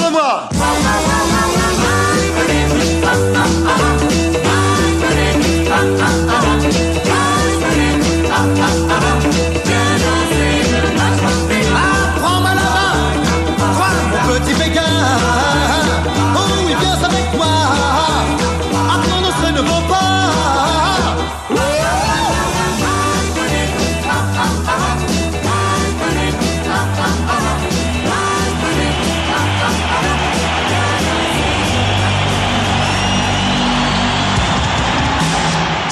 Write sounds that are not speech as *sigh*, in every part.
Tout le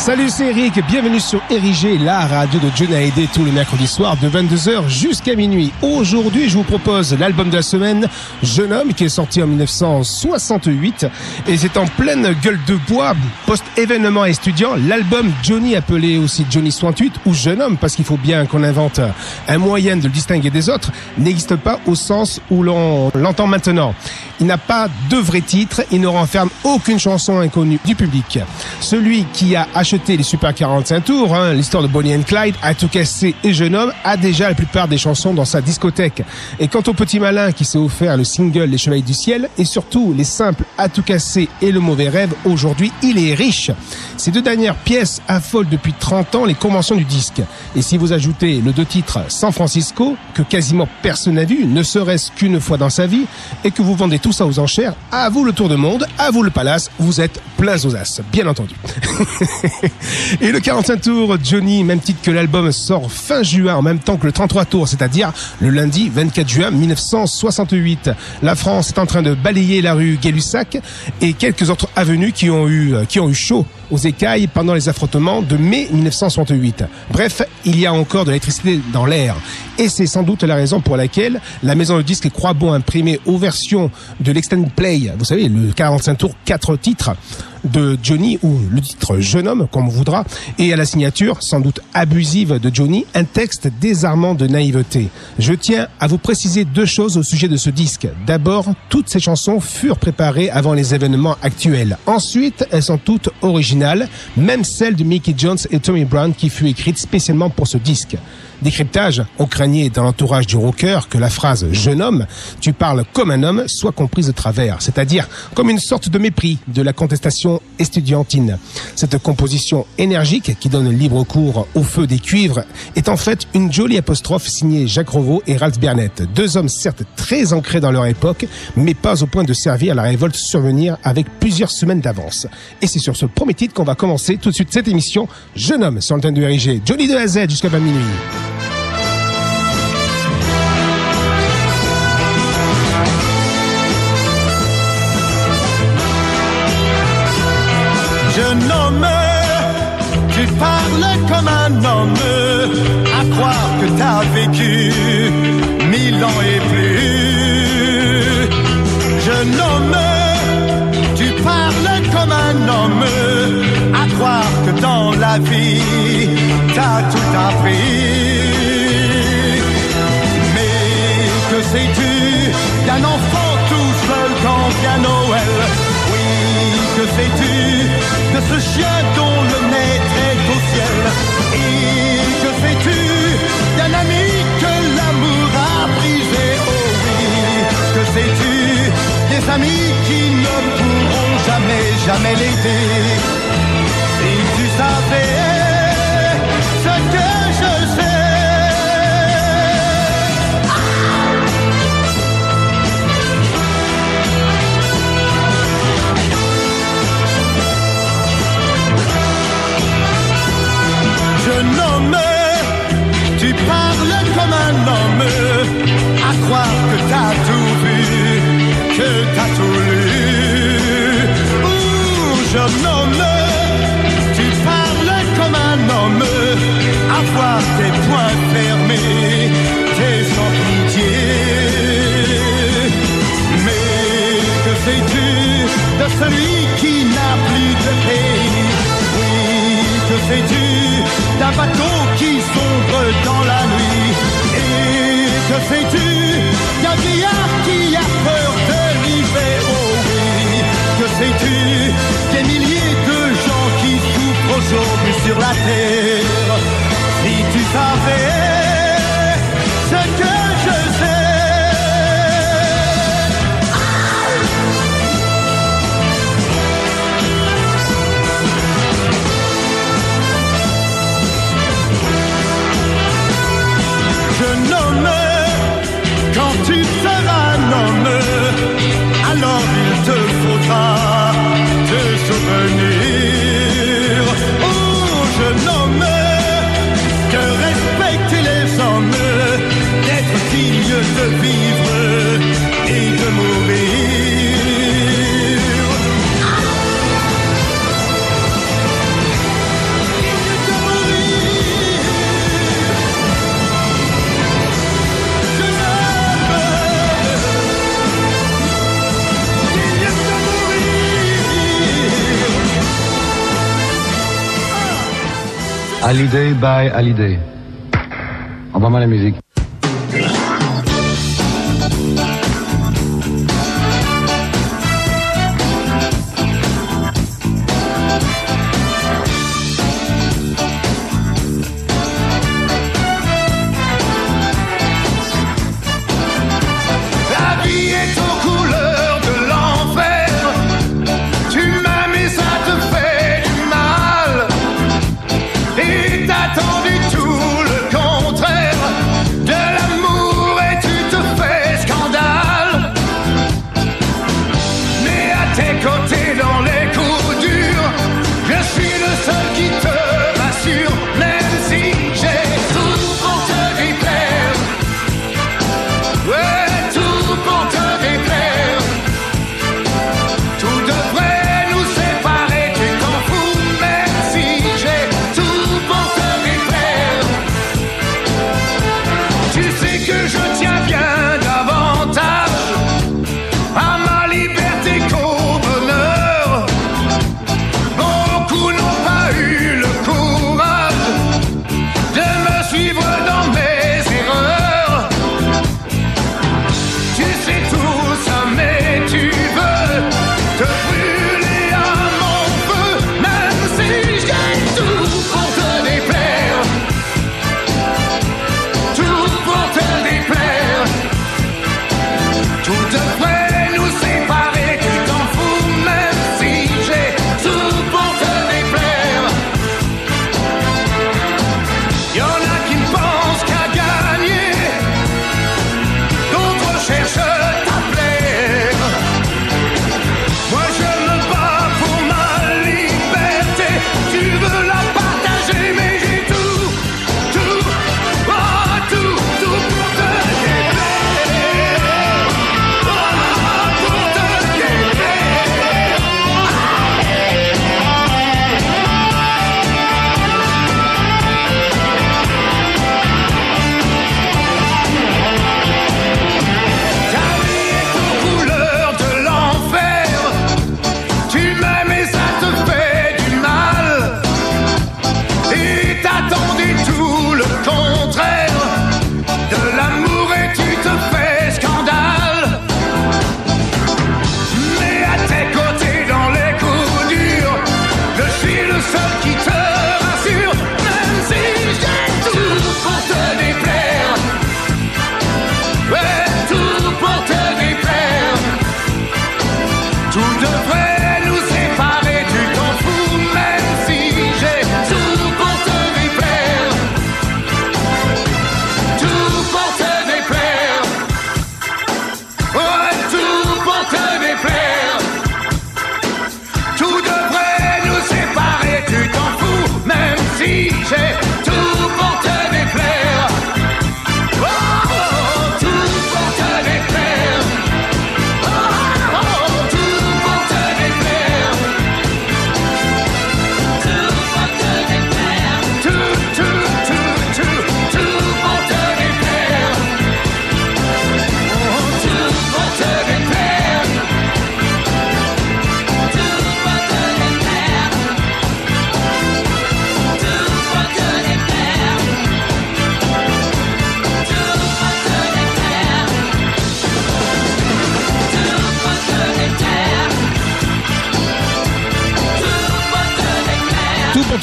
Salut, c'est Eric. Bienvenue sur Érigé, la radio de Johnny Hallyday tous les mercredis soirs de 22h jusqu'à minuit. Aujourd'hui, je vous propose l'album de la semaine, Jeune homme, qui est sorti en 1968. Et c'est en pleine gueule de bois, post-événement étudiant, l'album Johnny, appelé aussi Johnny 68 ou Jeune homme, parce qu'il faut bien qu'on invente un moyen de le distinguer des autres, n'existe pas au sens où l'on l'entend maintenant. Il n'a pas de vrai titre, il ne renferme aucune chanson inconnue du public. Celui qui a acheté les Super 45 tours, hein, l'histoire de Bonnie and Clyde, casser et jeune homme, a déjà la plupart des chansons dans sa discothèque. Et quant au petit malin qui s'est offert le single Les Chevaliers du Ciel, et surtout les simples casser et le mauvais rêve, aujourd'hui il est riche. Ces deux dernières pièces affolent depuis 30 ans les conventions du disque. Et si vous ajoutez le deux titres San Francisco, que quasiment personne n'a vu, ne serait-ce qu'une fois dans sa vie, et que vous vendez tout ça aux enchères, à vous le tour de monde, à vous le palace, vous êtes plein aux as, bien entendu. *laughs* Et le 45 tours, Johnny, même titre que l'album, sort fin juin en même temps que le 33 tours, c'est-à-dire le lundi 24 juin 1968. La France est en train de balayer la rue Gay-Lussac et quelques autres avenues qui ont eu, qui ont eu chaud aux écailles pendant les affrontements de mai 1968. Bref, il y a encore de l'électricité dans l'air. Et c'est sans doute la raison pour laquelle la maison de disques croit bon imprimer aux versions de l'extended play, vous savez, le 45 tours, 4 titres de Johnny ou le titre Jeune homme, comme on voudra, et à la signature, sans doute abusive de Johnny, un texte désarmant de naïveté. Je tiens à vous préciser deux choses au sujet de ce disque. D'abord, toutes ces chansons furent préparées avant les événements actuels. Ensuite, elles sont toutes originales, même celle de Mickey Jones et Tommy Brown qui fut écrite spécialement pour ce disque. Décryptage, on craignait dans l'entourage du rocker que la phrase jeune homme, tu parles comme un homme, soit comprise de travers, c'est-à-dire comme une sorte de mépris de la contestation estudiantine. Cette composition énergique qui donne libre cours au feu des cuivres est en fait une jolie apostrophe signée Jacques Revaux et Ralph Bernett, deux hommes certes très ancrés dans leur époque, mais pas au point de servir à la révolte survenir avec plusieurs semaines d'avance. Et c'est sur ce premier titre qu'on va commencer tout de suite cette émission Jeune homme sur l'antenne de RIG. Johnny de la Z jusqu'à 20 minuit. T'as vécu mille ans et plus. Jeune homme, tu parles comme un homme, à croire que dans la vie, t'as tout appris. Mais que sais-tu d'un enfant tout seul quand vient Noël? Oui, que sais-tu de ce chien dont le maître est au ciel? Et que sais-tu sais-tu des amis qui ne pourront jamais, jamais l'aider Si tu savais ce que je sais. Jeune homme, tu parles comme un homme à croire que t'as tout vu, que t'as tout lu. Ouh, jeune homme, tu parles comme un homme, à voir tes poings fermés, tes entiers. Mais que sais-tu de celui qui n'a plus de pays? que fais-tu d'un bateau qui sombre dans la nuit. Et que fais-tu d'un vieillard qui a peur de l'hiver? Oh oui. Que fais-tu des milliers de gens qui souffrent aujourd'hui sur la terre? Si tu savais ce que alors il te faudra te souvenir. Oh, jeune homme, que respecter les hommes, d'être digne de vivre et de mourir. Hallyday by Hallyday. Envoie-moi la musique.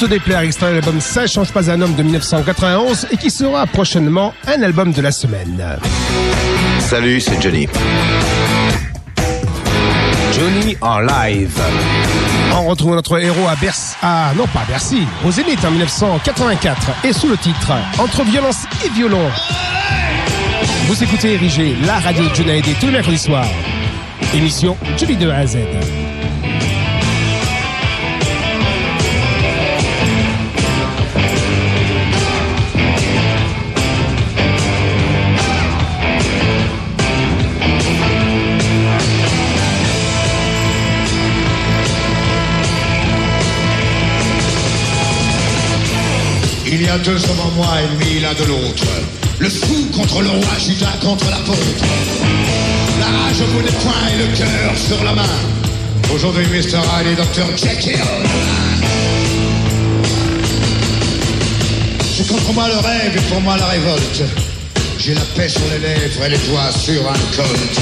Te déplaire, extrait l'album Ça change pas un homme de 1991 et qui sera prochainement un album de la semaine. Salut, c'est Johnny. Johnny en live. On retrouve notre héros à Bercy, ah non pas à Bercy, au Zénith en 1984 et sous le titre Entre violence et violon. Vous écoutez Érigé, la radio de Johnny tous les mercredis soirs. Émission du 2 à Z. a deux en moi ennemis l'un de l'autre. Le fou contre le roi, Judas contre l'apôtre. La rage au bout des poings et le cœur sur la main. Aujourd'hui, Mr. Hyde et Dr. Jekyll. J'ai contre moi le rêve et pour moi la révolte. J'ai la paix sur les lèvres et les doigts sur un colt.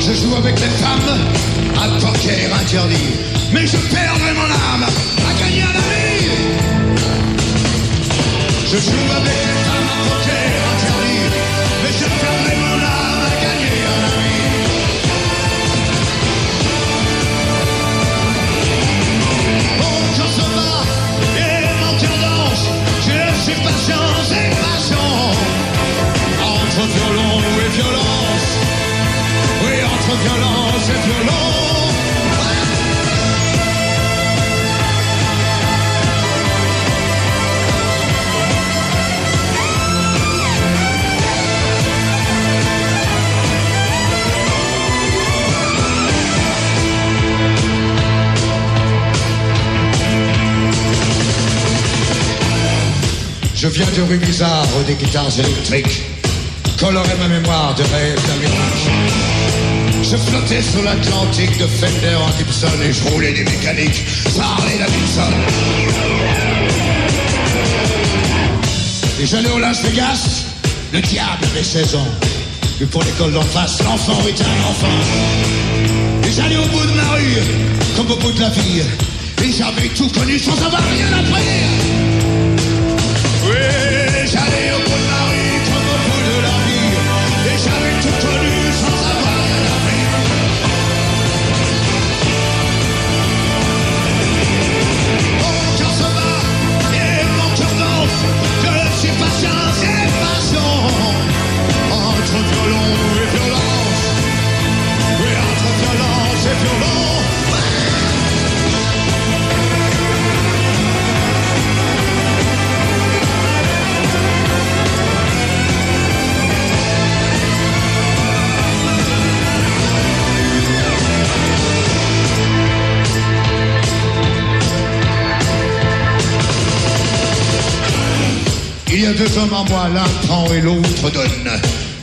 Je joue avec les femmes, un poker interdit. Mais je perdrai mon âme à gagner un ami. Je joue avec les femmes à poker interdit. Mais je perdrai mon âme à gagner un ami. Mon cœur se bat et mon cœur danse. Je suis patience et passion. Entre violon et violence. Oui, entre violence et violon. Je viens de rue Bizarre des guitares électriques, colorer ma mémoire de rêves d'Amérique. Je flottais sur l'Atlantique de Fender en Gibson et je roulais des mécaniques, parlais Davidson. Et j'allais au Las Vegas, le diable avait 16 ans. Et pour l'école d'en face, l'enfant est un enfant. Et j'allais au bout de ma rue, comme au bout de la vie. Et j'avais tout connu sans avoir rien appris. J'allais au bout de ma rue comme au bout de la vie. Et j'avais tout connu sans avoir rien appris. Mon cœur se bat et mon cœur danse. Je suis patience et passion. Entre violon et violence. Oui, entre violence et violon. A deux hommes en moi, l'un prend et l'autre donne.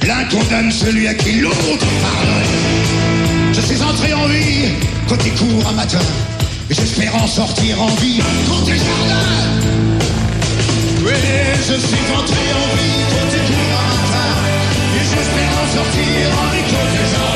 L'un condamne celui à qui l'autre pardonne. Je suis entré en vie côté court un matin. Et j'espère en sortir en vie côté jardin. Oui, je suis entré en vie côté court un matin. Et j'espère en sortir en vie côté jardin.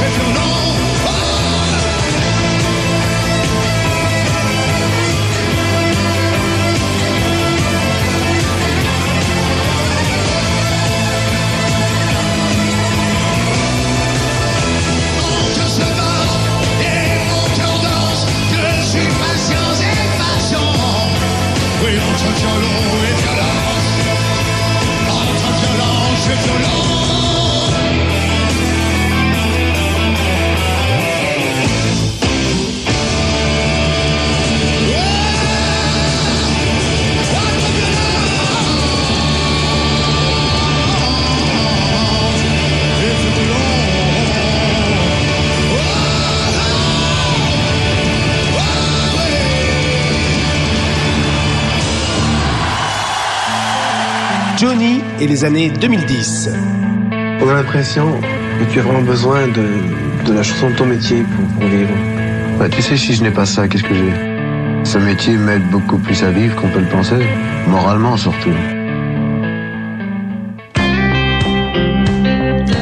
Violence et violence. Mon cœur et les années 2010. On a l'impression que tu as vraiment besoin de, de la chanson de ton métier pour, pour vivre. Bah, tu sais, si je n'ai pas ça, qu'est-ce que j'ai? Ce métier m'aide beaucoup plus à vivre qu'on peut le penser. Moralement surtout.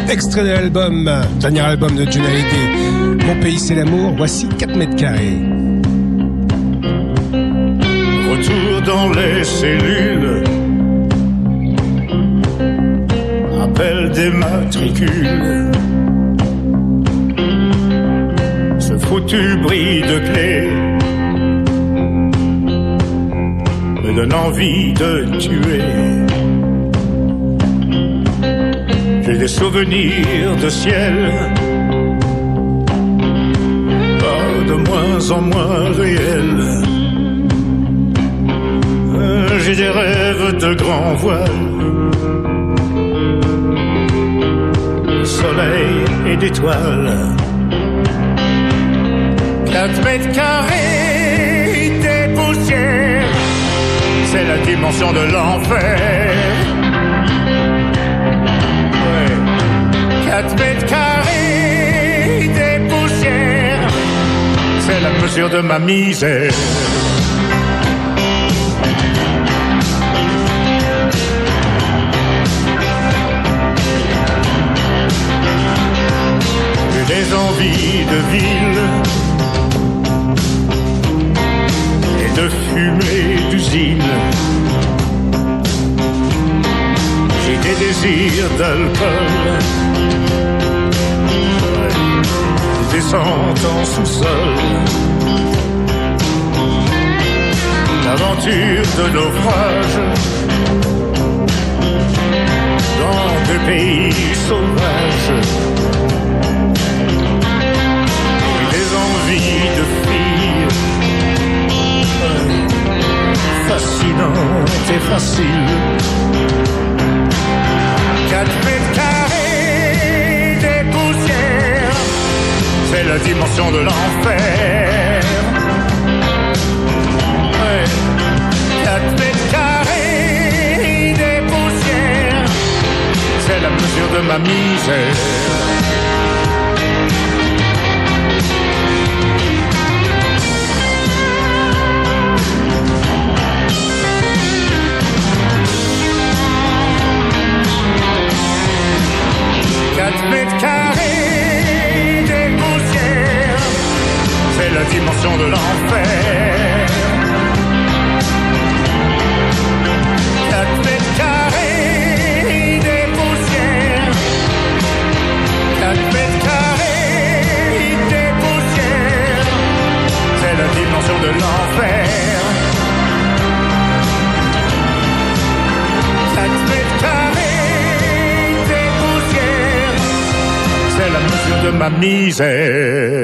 Extrait de l'album, dernier album de Johnny Hallyday. Mon pays c'est l'amour, voici 4 mètres carrés. Retour dans les cellules. Des matricules. Ce foutu bris de clé me donne envie de tuer. J'ai des souvenirs de ciel, pas de moins en moins réels. Euh, J'ai des rêves de grand voile, soleil et d'étoiles. Quatre mètres carrés des poussières, c'est la dimension de l'enfer. 4 mètres carrés des poussières, c'est la mesure de ma misère. Envies de ville et de fumée d'usine. J'ai des désirs d'alcool. descente en sous-sol. L'aventure de naufrage dans des pays sauvages. Envies de filles fascinantes et faciles. Quatre mètres carrés des poussières c'est la dimension de l'enfer. Quatre mètres carrés des poussières, c'est la mesure de ma misère. Mètres carrés des poussières, c'est la dimension de l'enfer. Mesure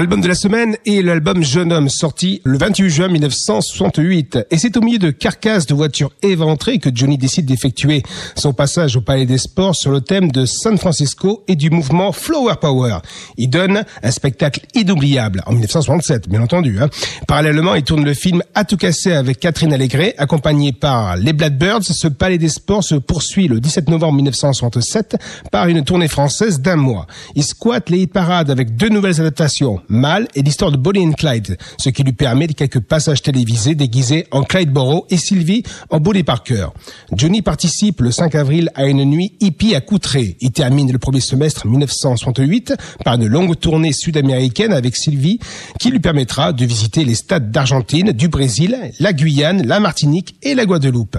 L'album de la semaine est l'album Jeune Homme sorti le 28 juin 1968. Et c'est au milieu de carcasses de voitures éventrées que Johnny décide d'effectuer son passage au Palais des Sports sur le thème de San Francisco et du mouvement Flower Power. Il donne un spectacle inoubliable en 1967, bien entendu. Hein. Parallèlement, il tourne le film À tout casser avec Catherine Allégret, accompagné par les Blackbirds. Ce Palais des Sports se poursuit le 17 novembre 1967 par une tournée française d'un mois. Il squatte les parades avec deux nouvelles adaptations. Mal et l'histoire de Bonnie and Clyde, ce qui lui permet de quelques passages télévisés déguisés en Clyde Borough et Sylvie en Bonnie Parker. Johnny participe le 5 avril à une nuit hippie à Coutray. Il termine le premier semestre 1968 par une longue tournée sud-américaine avec Sylvie qui lui permettra de visiter les stades d'Argentine, du Brésil, la Guyane, la Martinique et la Guadeloupe.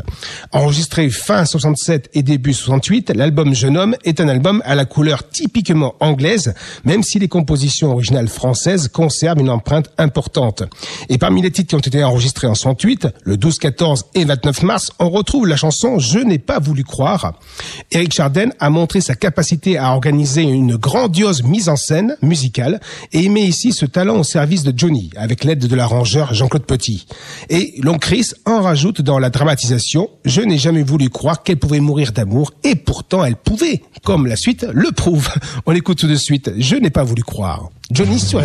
Enregistré fin 67 et début 68, l'album Jeune Homme est un album à la couleur typiquement anglaise, même si les compositions originales françaises conserve une empreinte importante. Et parmi les titres qui ont été enregistrés en 68, le 12, 14 et 29 mars, on retrouve la chanson Je n'ai pas voulu croire. Eric Chardin a montré sa capacité à organiser une grandiose mise en scène musicale et met ici ce talent au service de Johnny avec l'aide de l'arrangeur Jean-Claude Petit. Et Chris en rajoute dans la dramatisation Je n'ai jamais voulu croire qu'elle pouvait mourir d'amour et pourtant elle pouvait, comme la suite le prouve. On écoute tout de suite Je n'ai pas voulu croire. Johnny sur.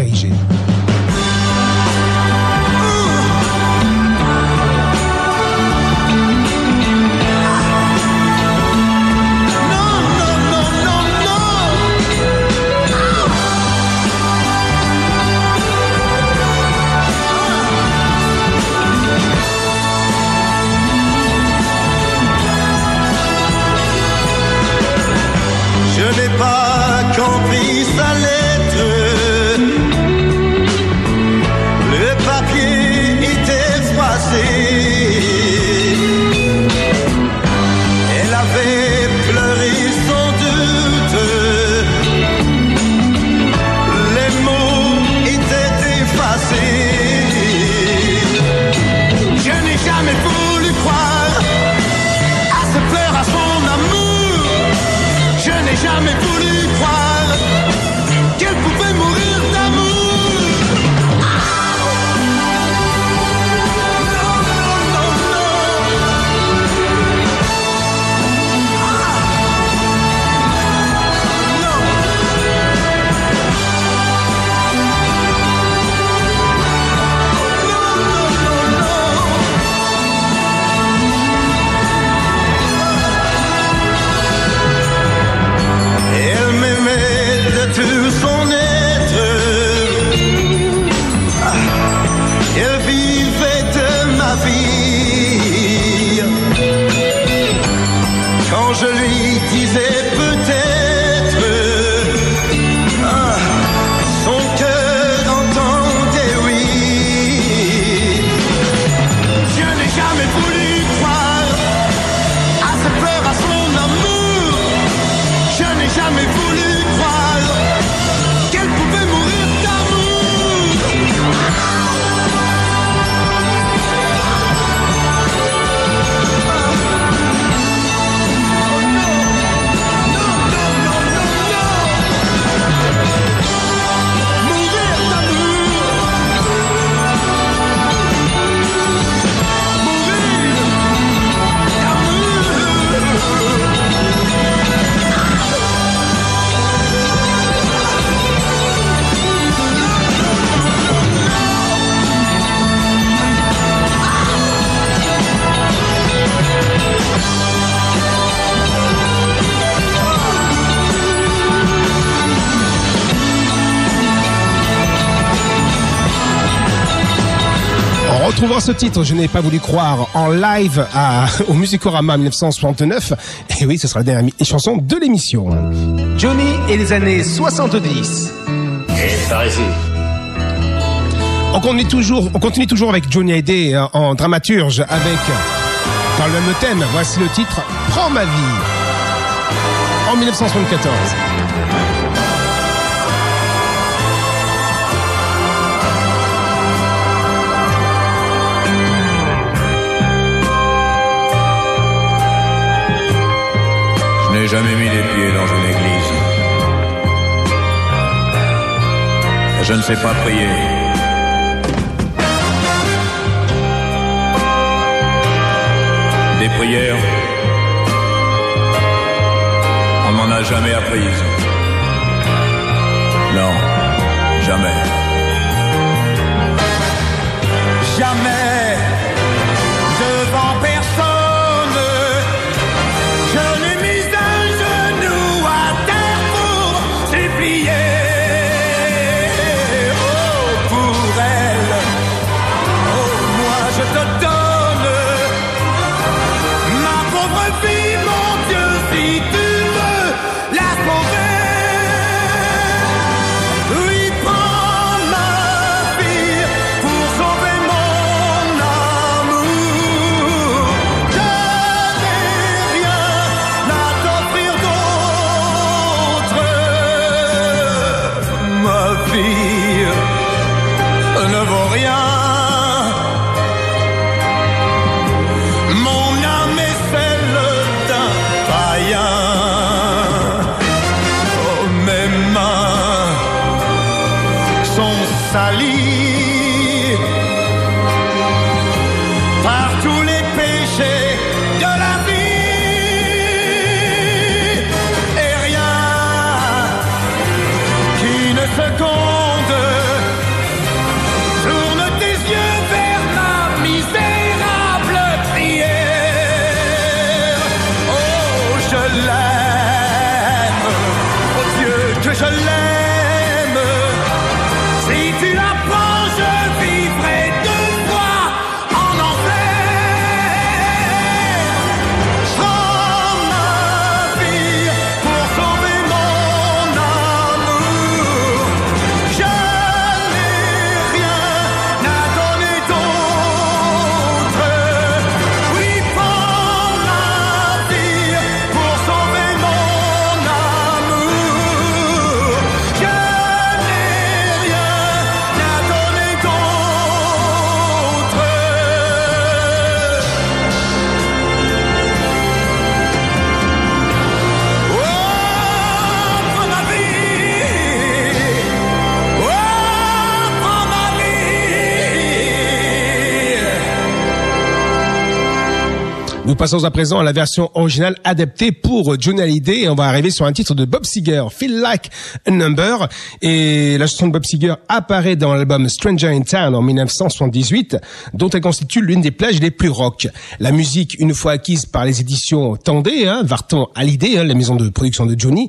Ce titre, je n'ai pas voulu croire, en live à, *laughs* au Musicorama 1969. Et oui, ce sera la dernière chanson de l'émission. Johnny et les années 70. Et par ici. On continue toujours, on continue toujours avec Johnny Hallyday euh, en dramaturge avec, dans le même thème, voici le titre Prends ma vie. En 1974. N'ai jamais mis les pieds dans une église. Je ne sais pas prier. Des prières, on m'en a jamais apprises. Non, jamais. Jamais passons à présent à la version originale adaptée pour Johnny Hallyday on va arriver sur un titre de Bob Seger, Feel Like a Number. Et la chanson de Bob Seger apparaît dans l'album Stranger in Town en 1978, dont elle constitue l'une des plages les plus rock. La musique, une fois acquise par les éditions Tendé, hein, Varton Hallyday, hein, la maison de production de Johnny,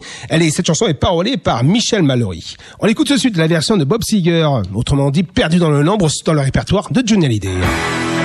cette chanson est parolée par Michel Mallory. On écoute tout de suite la version de Bob Seger, autrement dit perdu dans le nombre dans le répertoire de Johnny Hallyday.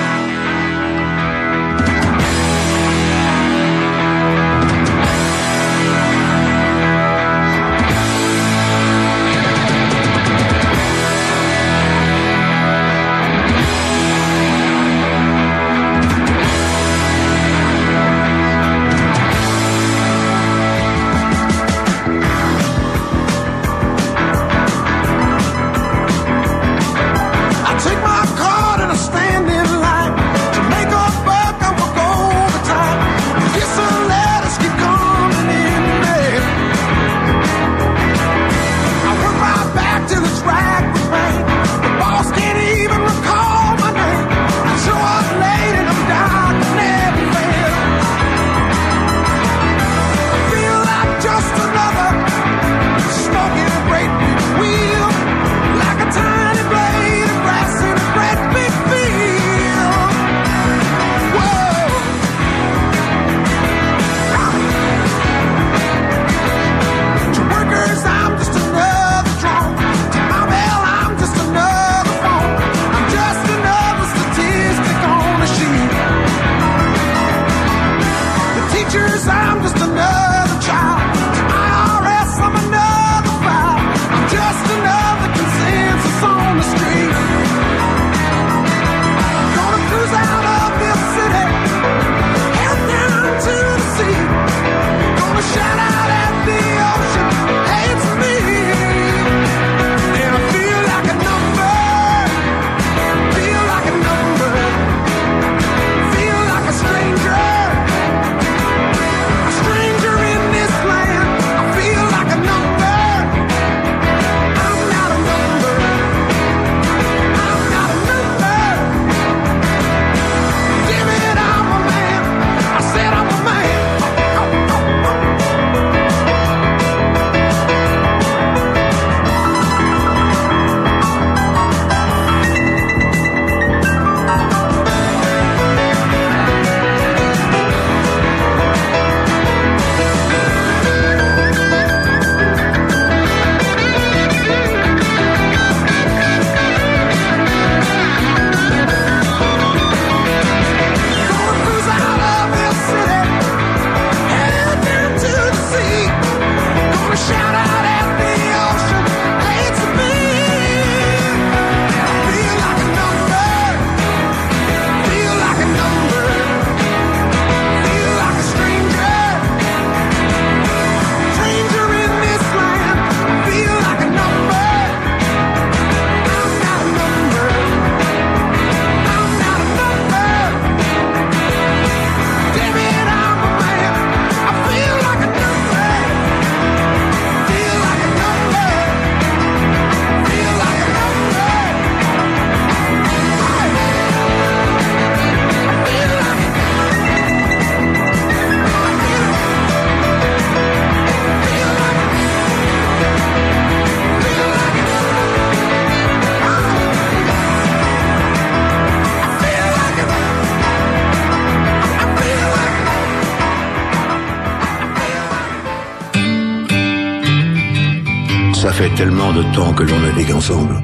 Tellement de temps que l'on navigue ensemble.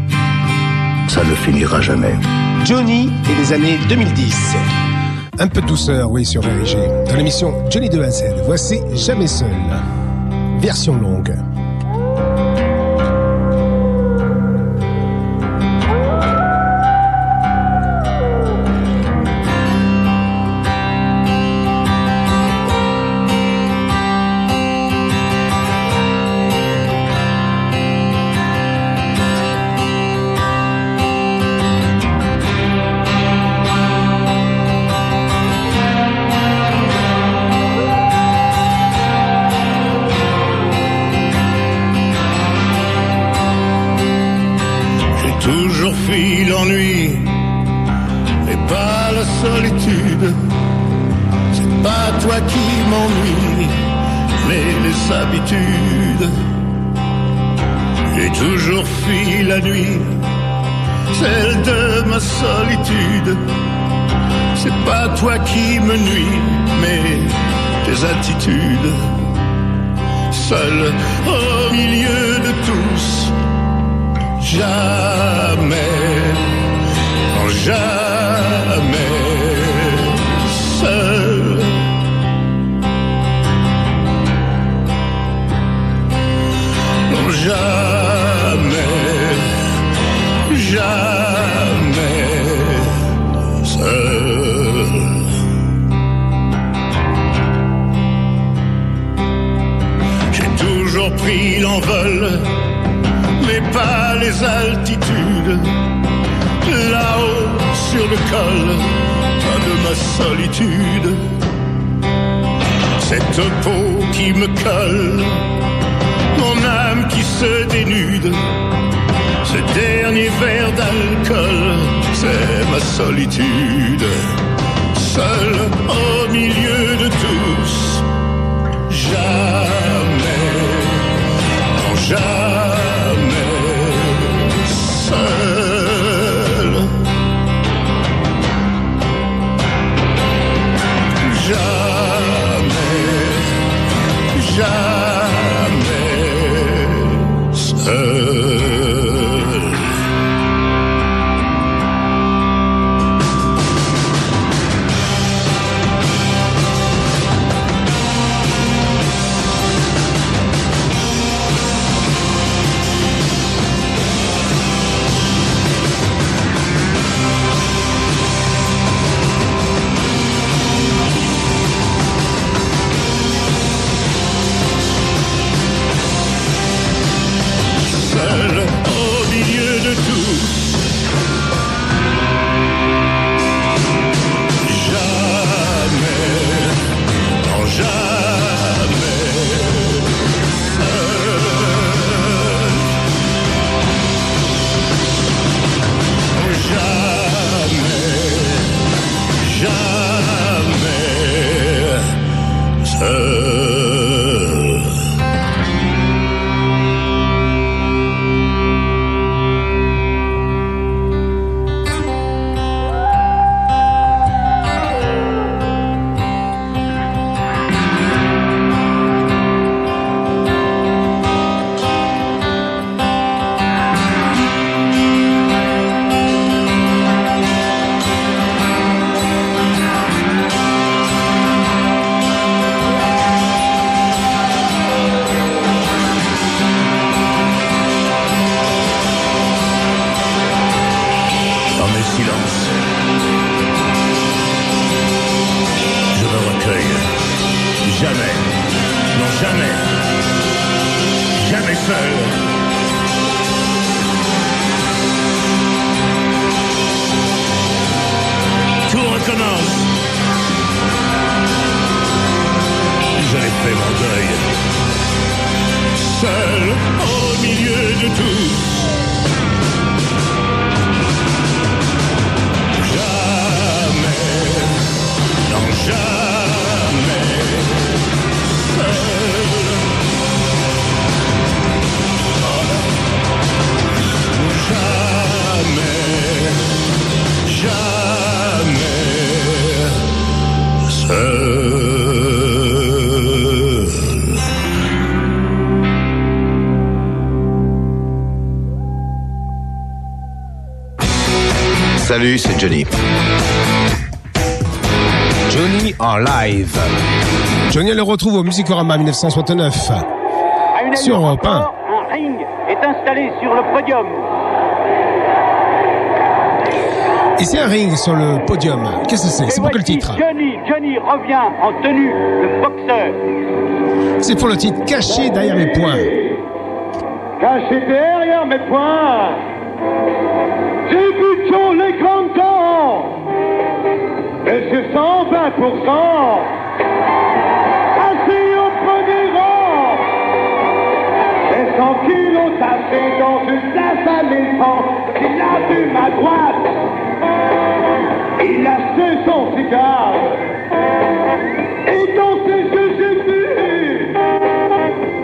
Ça ne finira jamais. Johnny et les années 2010. Un peu de douceur, oui, sur RG. Dans l'émission Johnny de Z, voici Jamais seul. Version longue. celle de ma solitude. C'est pas toi qui me nuis, mais tes attitudes. Seul au milieu de tous, jamais, oh, jamais. les altitudes, là-haut sur le col, pas de ma solitude. Cette peau qui me colle, mon âme qui se dénude, ce dernier verre d'alcool, c'est ma solitude. Seul au milieu de tous, jamais, non, jamais. C'est Johnny. Johnny en live. Johnny le retrouve au Musicorama 1969. Sur Europe 1. Un ring est installé sur le podium. Ici un ring sur le podium. Qu'est-ce que c'est? C'est pour quel titre? Johnny, Johnny revient en tenue de boxeur. C'est pour le titre Caché derrière les points. Caché derrière mes poings, 120%. Assis au premier rang, et 100 kilos tassés dans une place à l'éléphant, il a vu ma droite, il a fait son cigare, et dans ses yeux j'ai vu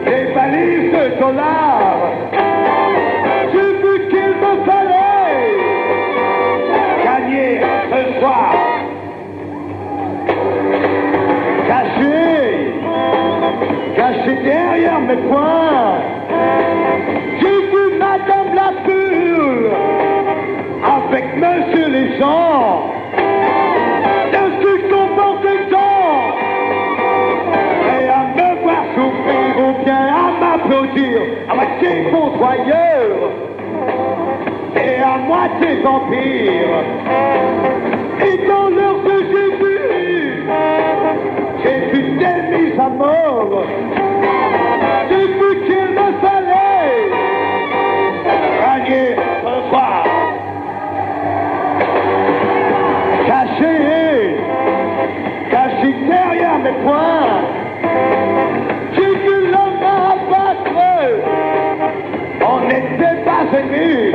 des valises de dollars. J'ai vu qu'il me fallait gagner ce soir. Caché derrière mes poings, j'ai vu Madame la Bulle avec Monsieur les gens. Je suis comportement et à me voir souffrir ou bien à m'applaudir, à moitié convoyeur et à moitié vampire. Et dans yeux j'ai vu, j'ai vu des mises à mort. Poings. J'ai vu l'homme abattre. On n'était pas ennemis.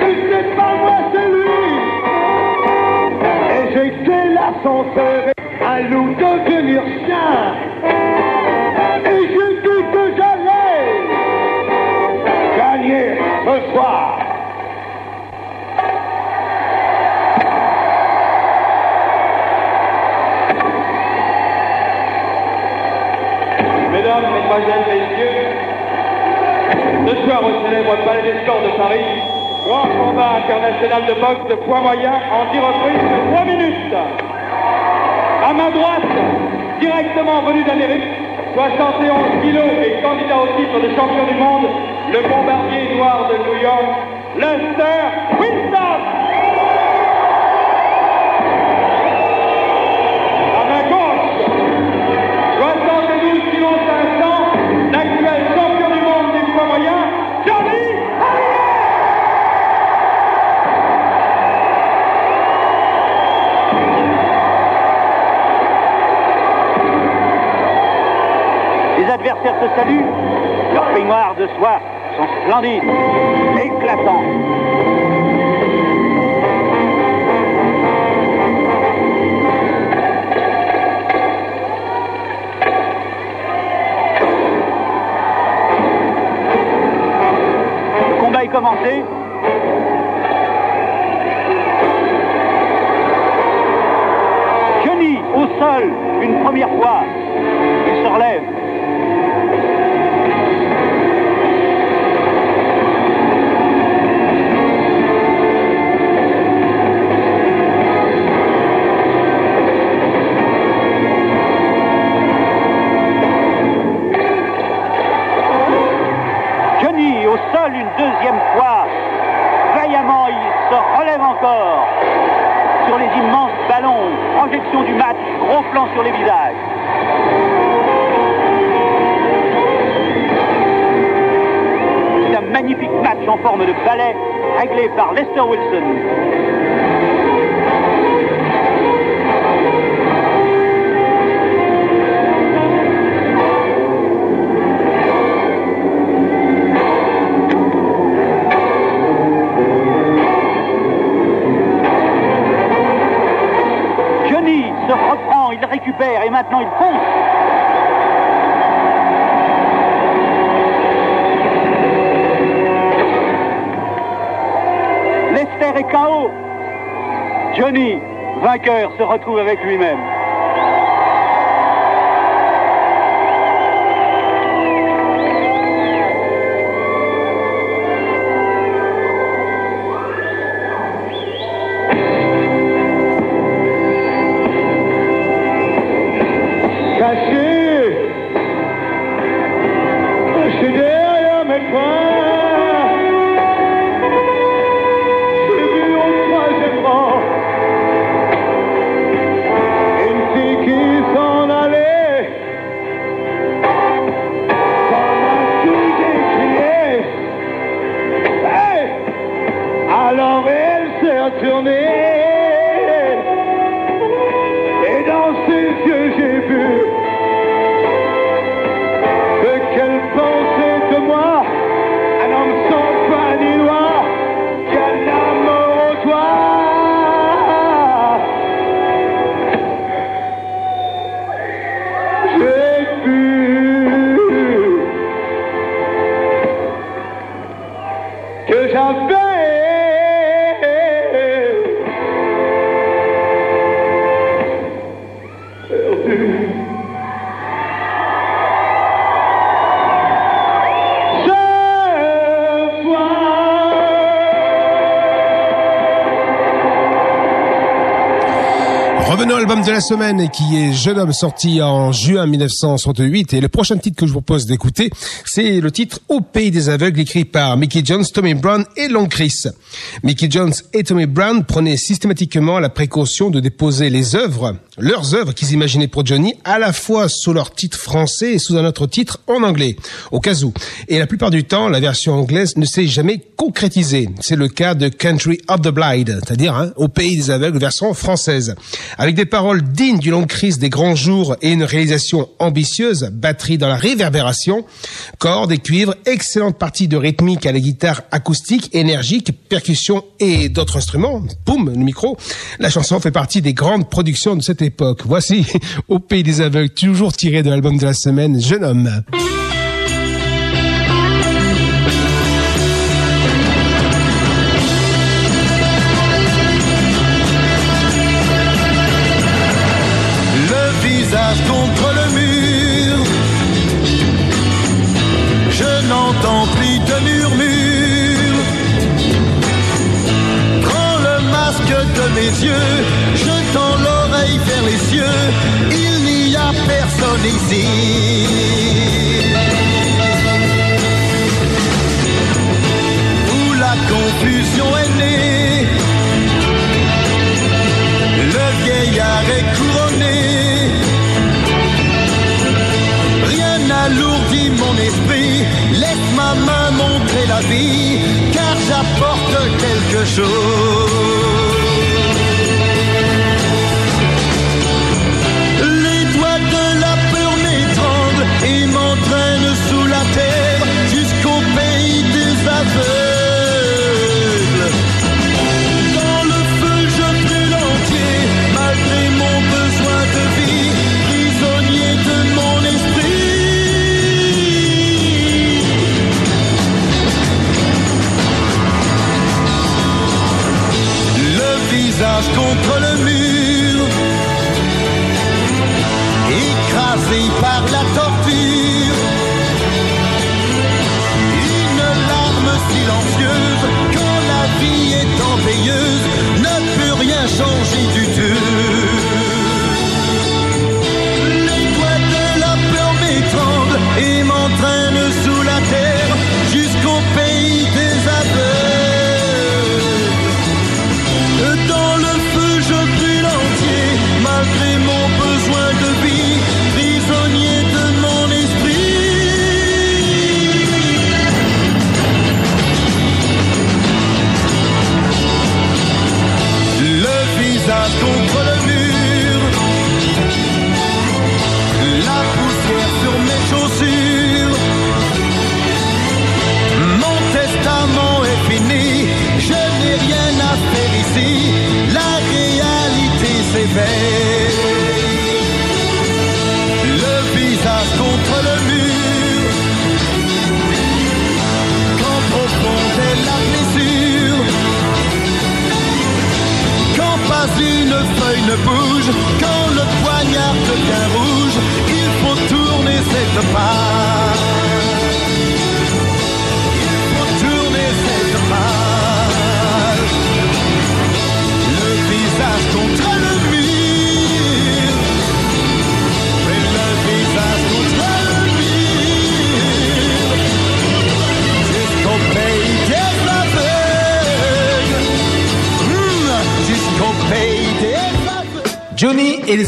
C'était pas moi, c'est lui. Et été là sans Mesdames, Messieurs, ce soir au célèbre Palais des Sports de Paris, grand combat international de boxe de poids moyen en 10 reprises de 3 minutes. À ma droite, directement venu d'Amérique, 71 kilos et candidat au titre de champion du monde, le bombardier noir de New York, Lester Winston. Saluent. Leurs peignoirs de soie sont splendides, éclatants. Le combat est commencé. En forme de ballet réglé par Lester Wilson. Johnny se reprend, il récupère et maintenant il fonce. KO. Johnny, vainqueur, se retrouve avec lui-même. La semaine qui est Jeune homme sorti en juin 1968 et le prochain titre que je vous propose d'écouter c'est le titre Au pays des aveugles écrit par Mickey Jones, Tommy Brown et Long Chris. Mickey Jones et Tommy Brown prenaient systématiquement la précaution de déposer les œuvres, leurs œuvres qu'ils imaginaient pour Johnny à la fois sous leur titre français et sous un autre titre en anglais, au cas où. Et la plupart du temps, la version anglaise ne s'est jamais concrétisée. C'est le cas de Country of the Blind, c'est-à-dire hein, Au pays des aveugles version française. Avec des paroles dignes du long crise des grands jours et une réalisation ambitieuse, batterie dans la réverbération, cordes et cuivres, excellente partie de rythmique à la guitare acoustique, énergique, percussion et d'autres instruments, boum, le micro. La chanson fait partie des grandes productions de cette époque. Voici *laughs* Au pays des aveugles, toujours tiré de l'album de la semaine, Jeune homme. Où la confusion est née. Le vieillard est couronné. Rien n'alourdit mon esprit. Laisse ma main montrer la vie, car j'apporte quelque chose.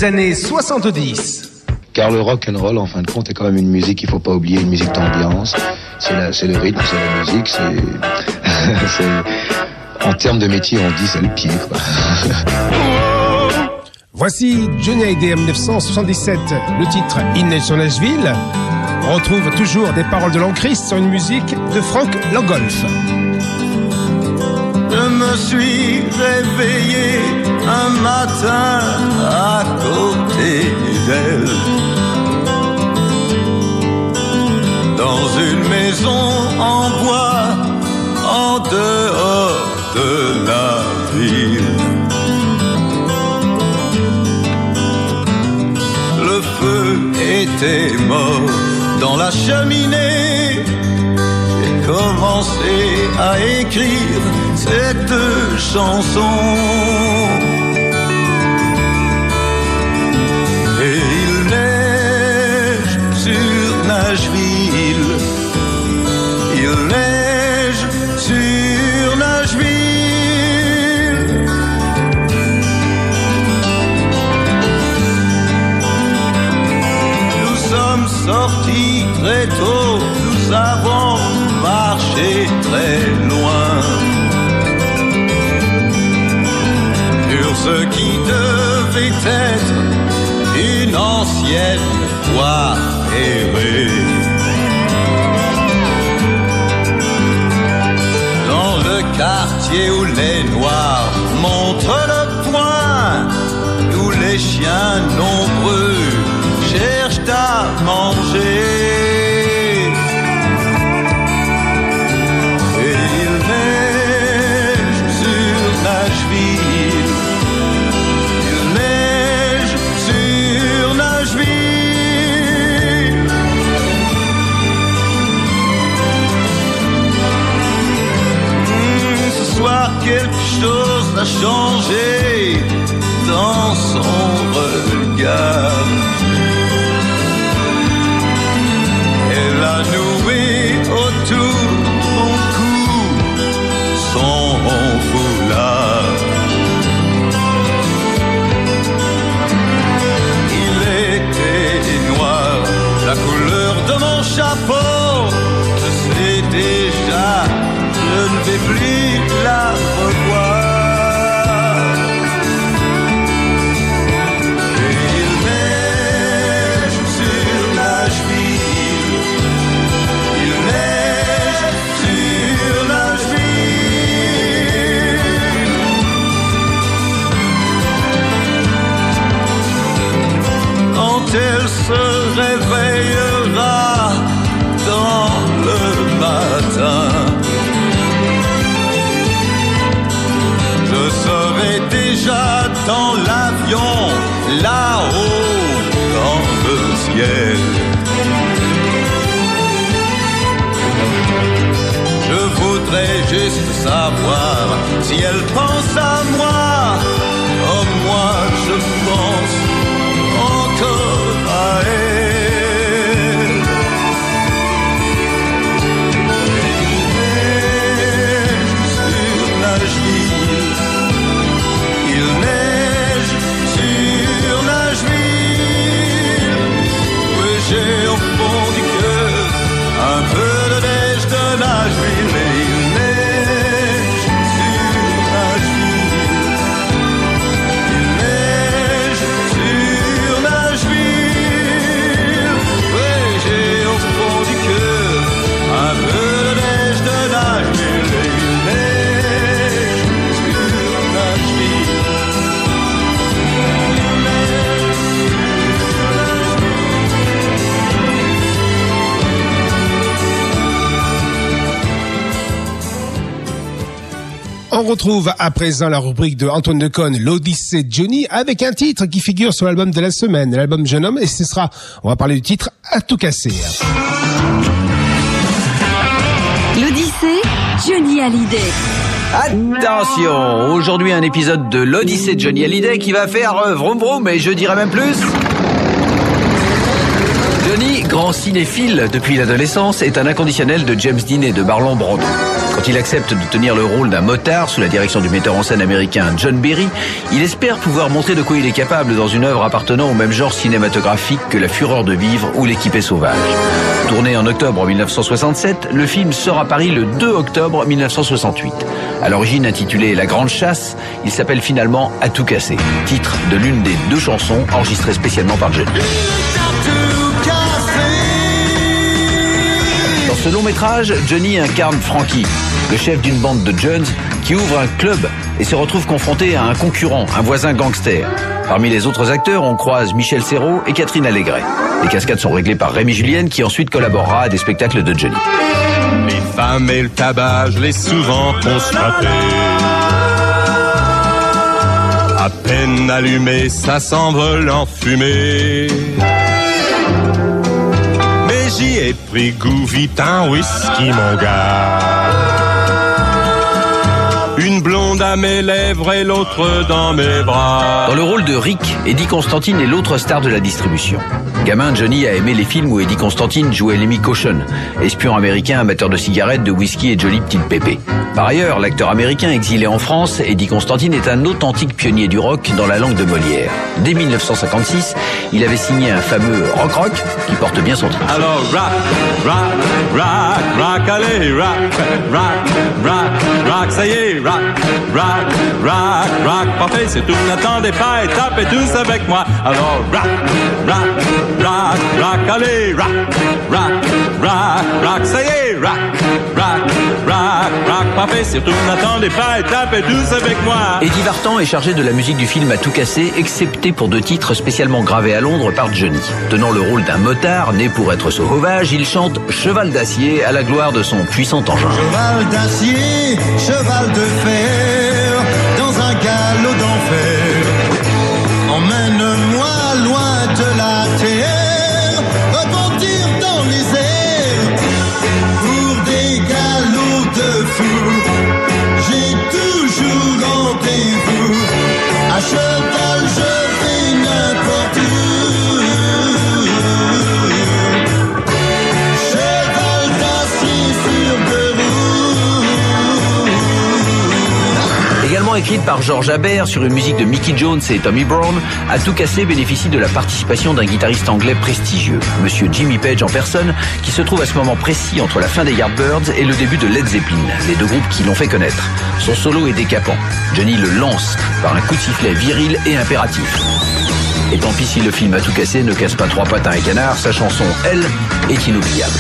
Années 70. Car le rock and roll, en fin de compte, est quand même une musique qu'il faut pas oublier, une musique d'ambiance. C'est la- c'est le rythme, c'est la musique, c'est, *laughs* En termes de métier, on dit c'est le pied. Quoi. *laughs* Voici Johnny Hallyday en 1977, le titre sur Nashville. On retrouve toujours des paroles de Lanchrist sur une musique de Frank Langolf. Je me suis réveillé un matin à côté d'elle. Dans une maison en bois, en dehors de la ville. Le feu était mort dans la cheminée. J'ai commencé à écrire cette chanson. Et il neige sur Nashville. Il neige sur Nashville. Nous sommes sortis très tôt, nous avons marché très ce qui devait être une ancienne voie errée. Dans le quartier où les noirs montrent le poing, où les chiens nombreux changé dans son regard. Retrouve à présent la rubrique de Antoine Decaune, l'Odyssée de Johnny, avec un titre qui figure sur l'album de la semaine, l'album Jeune Homme, et ce sera, on va parler du titre À tout casser. L'Odyssée, Johnny Hallyday. Attention, aujourd'hui un épisode de l'Odyssée de Johnny Hallyday qui va faire euh, vroom vroom et je dirais même plus. Johnny, grand cinéphile depuis l'adolescence, est un inconditionnel de James Dean et de Marlon Brando. Quand il accepte de tenir le rôle d'un motard sous la direction du metteur en scène américain John Berry, il espère pouvoir montrer de quoi il est capable dans une œuvre appartenant au même genre cinématographique que La Fureur de vivre ou L'équipée sauvage. Tourné en octobre 1967, le film sort à Paris le 2 octobre 1968. À l'origine intitulé La Grande Chasse, il s'appelle finalement À tout casser, titre de l'une des deux chansons enregistrées spécialement par. Dans ce long métrage, Johnny incarne Frankie, le chef d'une bande de jeunes qui ouvre un club et se retrouve confronté à un concurrent, un voisin gangster. Parmi les autres acteurs, on croise Michel Serrault et Catherine Allégret. Les cascades sont réglées par Rémi Julienne qui ensuite collaborera à des spectacles de Johnny. Les femmes et le tabac, je souvent constaté. À peine allumé, ça s'envole en fumée. Mais j'y ai pris goût, whisky, mon gars. À mes lèvres et l'autre dans mes bras. Dans le rôle de Rick, Eddie Constantine est l'autre star de la distribution. Gamin, Johnny a aimé les films où Eddie Constantine jouait Lemmy Caution, espion américain amateur de cigarettes, de whisky et de jolies petites pépées. Par ailleurs, l'acteur américain exilé en France, Eddie Constantine est un authentique pionnier du rock dans la langue de Molière. Dès 1956, il avait signé un fameux rock rock qui porte bien son titre. Alors rock, rock, rock, rock, allez, rock, rock, rock, rock, ça y est, rock, rock, rock, rock, parfait, c'est tout, n'attendez pas et tapez tous avec moi. Alors rock, rock, rock, rock, allez, rock, rock, rock, rock, ça y est, rock, rock, rock, rock, parfait, surtout n'attendez pas et tapez tous avec moi. Eddie Vartan est chargé de la musique du film à tout casser, excepté pour deux titres spécialement gravés à Londres par Johnny. Tenant le rôle d'un motard né pour être sauvage, il chante Cheval d'acier à la gloire de son puissant engin. Cheval d'acier, cheval de fer, Emmène-moi loin de la terre, repentir dans les airs, pour des galops de fou. J'ai toujours rendez-vous, à cheval écrite par George Aber sur une musique de Mickey Jones et Tommy Brown, À tout casser bénéficie de la participation d'un guitariste anglais prestigieux, Monsieur Jimmy Page en personne, qui se trouve à ce moment précis entre la fin des Yardbirds et le début de Led Zeppelin, les deux groupes qui l'ont fait connaître. Son solo est décapant. Johnny le lance par un coup de sifflet viril et impératif. Et tant pis si le film à tout casser ne casse pas trois pattes à un canard, sa chanson, elle, est inoubliable.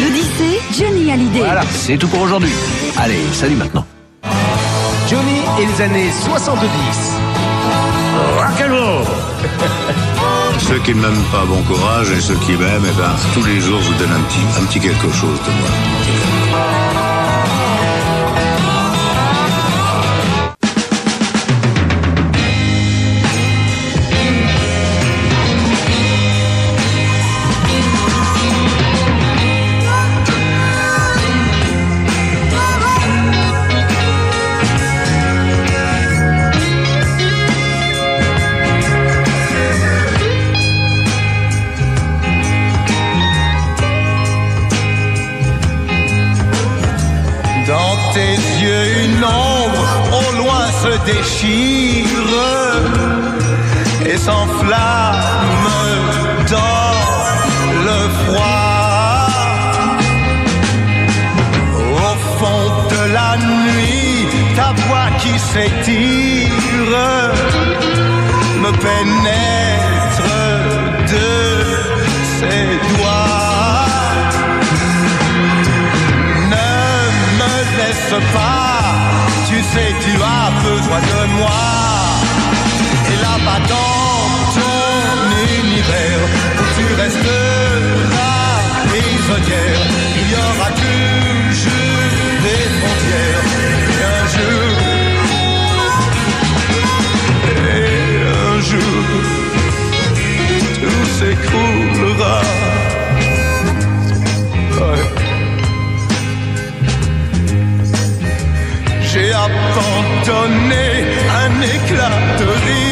L'Odyssée, Johnny Hallyday. Voilà, c'est tout pour aujourd'hui. Allez, salut maintenant. Johnny et les années 70. Rock'n'roll *laughs* Ceux qui ne m'aiment pas, bon courage, et ceux qui m'aiment, eh ben, tous les jours, je vous donne un petit, un petit quelque chose de moi. se déchire et s'enflamme dans le froid. Au fond de la nuit, ta voix qui s'étire me pénètre de ses doigts. Ne me laisse pas sais, tu as besoin de moi. Et là-bas dans ton univers, où tu restes la prisonnière. donner un éclat de rire.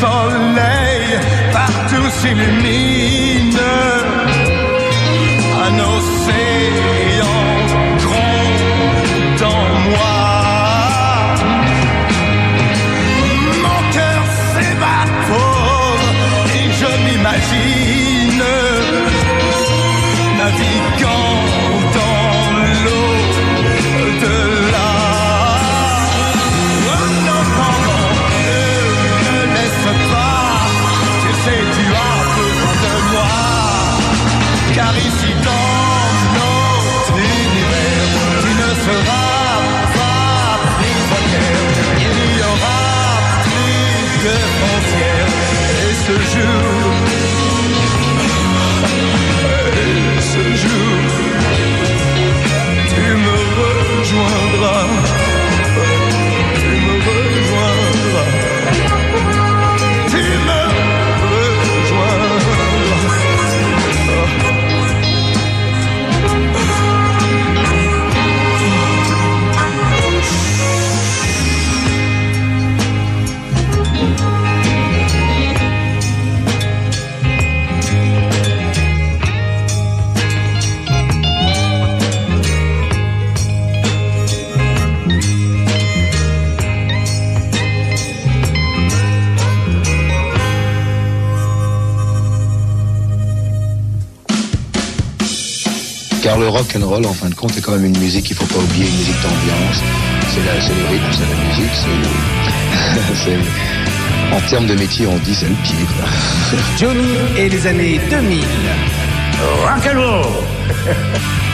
soleil partout s'illumine. le rock and roll, en fin de compte, c'est quand même une musique qu'il faut pas oublier, une musique d'ambiance. C'est le rythme, c'est la musique, c'est. *laughs* En termes de métier, on dit c'est le pire. Johnny et les années 2000. Rock and roll. *laughs*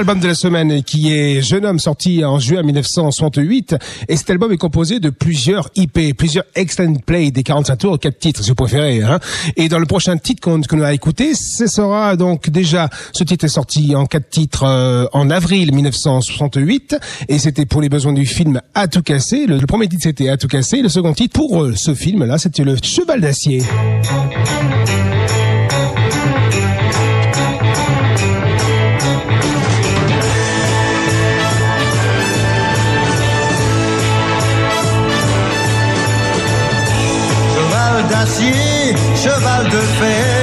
l'album de la semaine qui est Jeune homme sorti en juin 1968 et cet album est composé de plusieurs IP, plusieurs extended play des 45 tours, quatre titres si vous préférez. Hein. Et dans le prochain titre qu'on qu'on va écouter, ce sera donc déjà ce titre est sorti en quatre titres euh, en avril 1968 et c'était pour les besoins du film À tout casser. Le, le premier titre c'était À tout casser, le second titre pour euh, ce film là c'était le Cheval d'acier. Cheval de fer,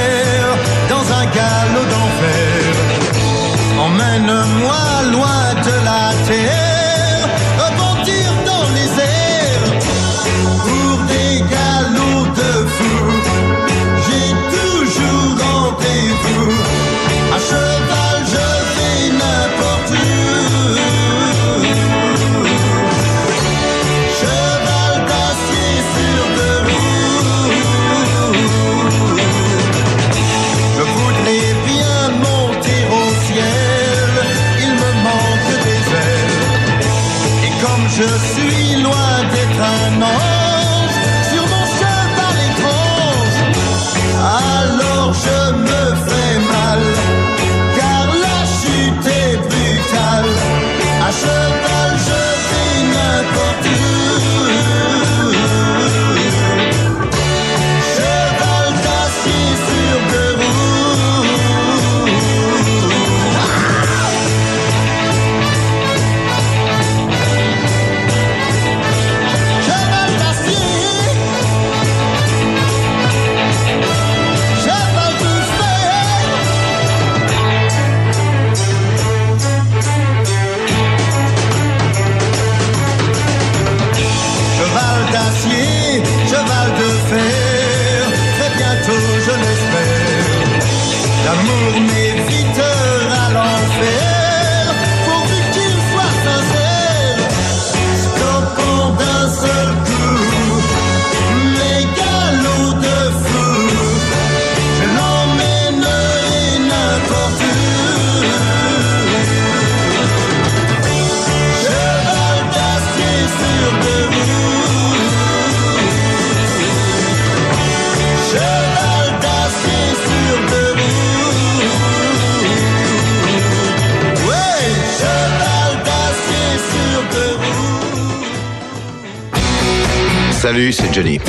Salut, c'est Johnny.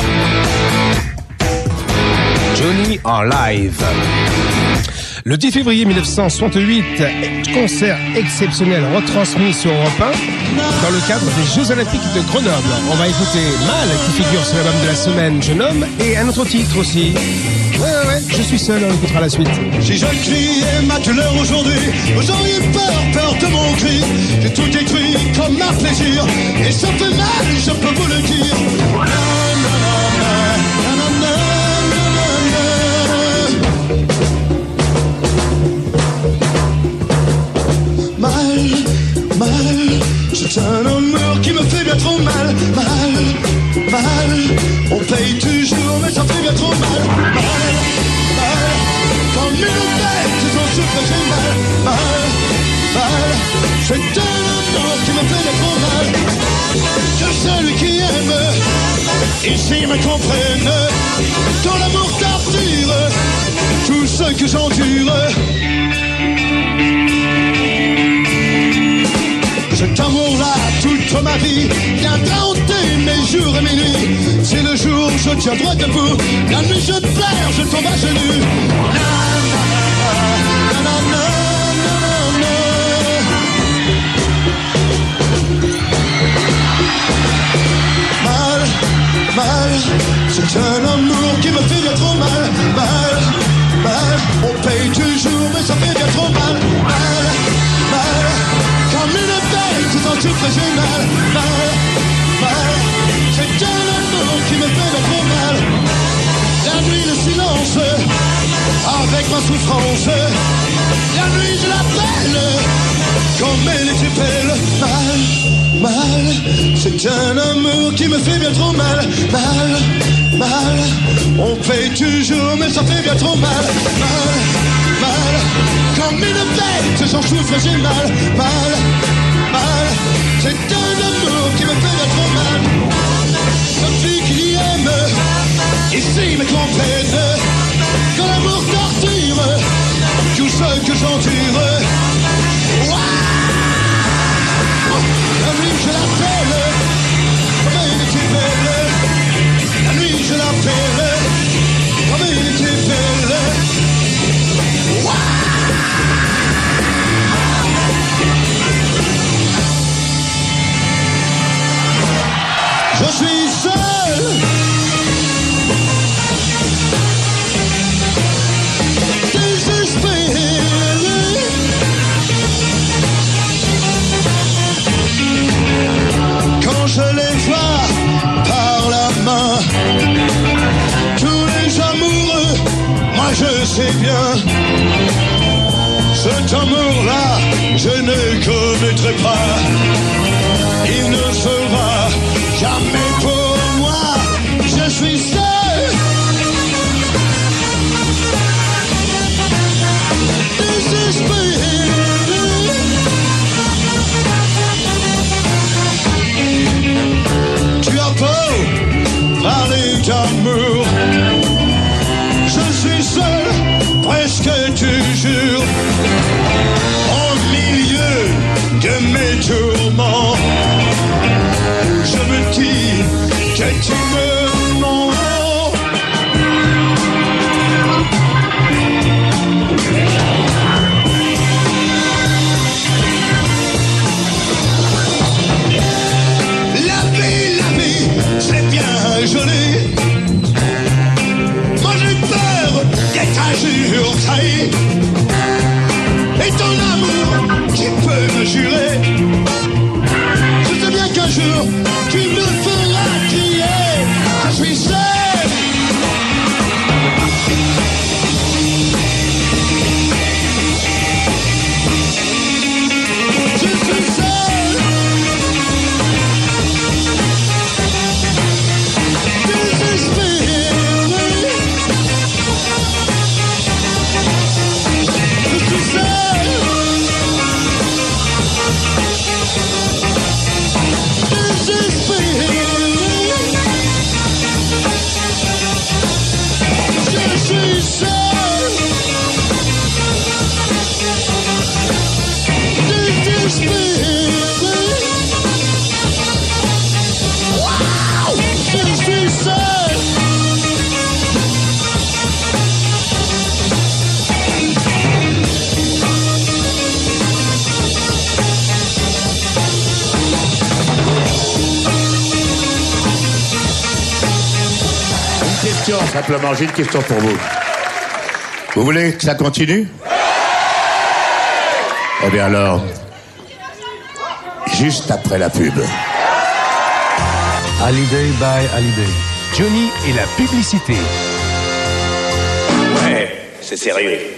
Johnny en live. Le 10 février 1968, concert exceptionnel retransmis sur Europe 1 dans le cadre des Jeux Olympiques de Grenoble. On va écouter Mal qui figure sur l'album de la semaine, Jeune homme, et un autre titre aussi. Ouais, ouais, ouais, je suis seul, on écoutera la suite. Si je criais ma douleur aujourd'hui, auriez peur, peur de mon cri. J'ai tout détruit comme un plaisir, et ça fait mal, je peux vous le dire. Trop mal. Mal, mal, on paye toujours, mais ça fait bien trop mal. Mal, mal, comme une bête, tout en souffre, j'ai mal. Mal, mal, c'est un amour qui me fait trop mal. Que celui qui aime, ici me comprenne. Quand l'amour torture, tout ce que j'endure. Cet amour-là, toute ma vie, viendra mes jours et mes nuits. C'est le jour, je tiens droit debout. La nuit, je pleure, je tombe à genoux. Na, na, na, mal, c'est un amour qui me fait bien trop mal. Mal, mal, on paye toujours, mais ça fait bien trop mal. Mal, mal, j'ai mal. Mal, mal, c'est un amour qui me fait bien trop mal. La nuit, le silence, avec ma souffrance. La nuit, je l'appelle, comme elle était. Mal, mal. C'est un amour qui me fait bien trop mal. Mal, mal. On paye toujours, mais ça fait bien trop mal. Mal, mal. Comme une bête, j'en souffre, j'ai mal. Mal, mal. C'est un amour qui me fait bien trop mal. Comme celui qui aime, ici mais qu'on peine. Quand l'amour torture, tout seul que j'endure. La nuit je comme elle était Je suis seul. Je les vois par la main, tous les amoureux, moi je sais bien. Cet amour-là, je ne commettrai pas. Il ne sera j'ai une question pour vous. Vous voulez que ça continue? Eh bien alors, juste après la pub. Hallyday by Hallyday. Johnny et la publicité. Ouais, c'est sérieux.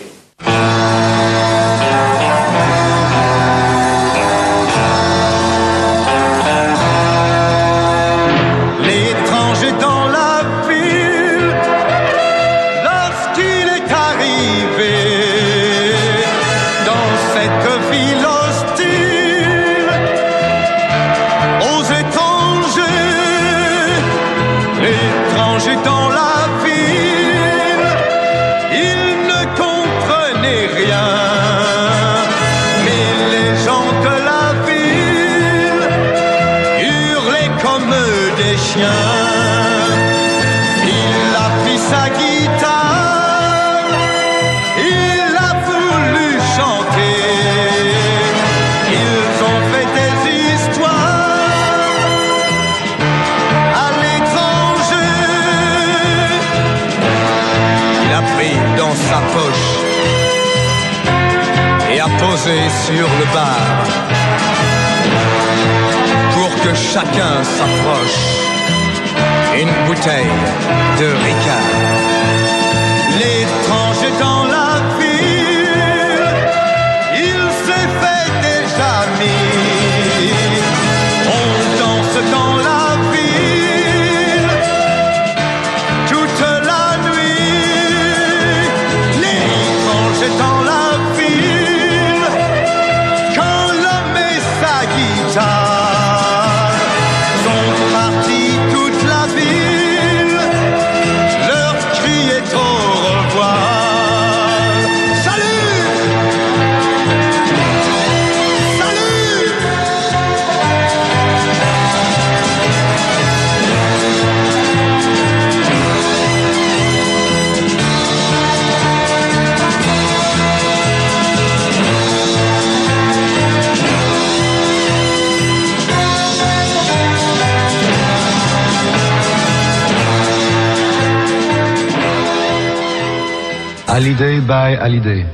Hallyday by Hallyday.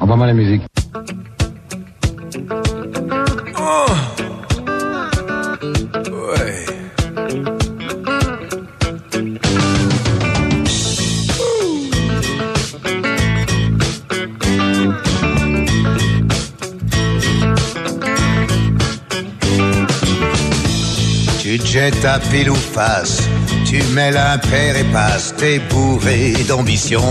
Envoie-moi la musique. Tu te jettes à pile ou face, tu mets l'impair et passe, t'es bourré d'ambition.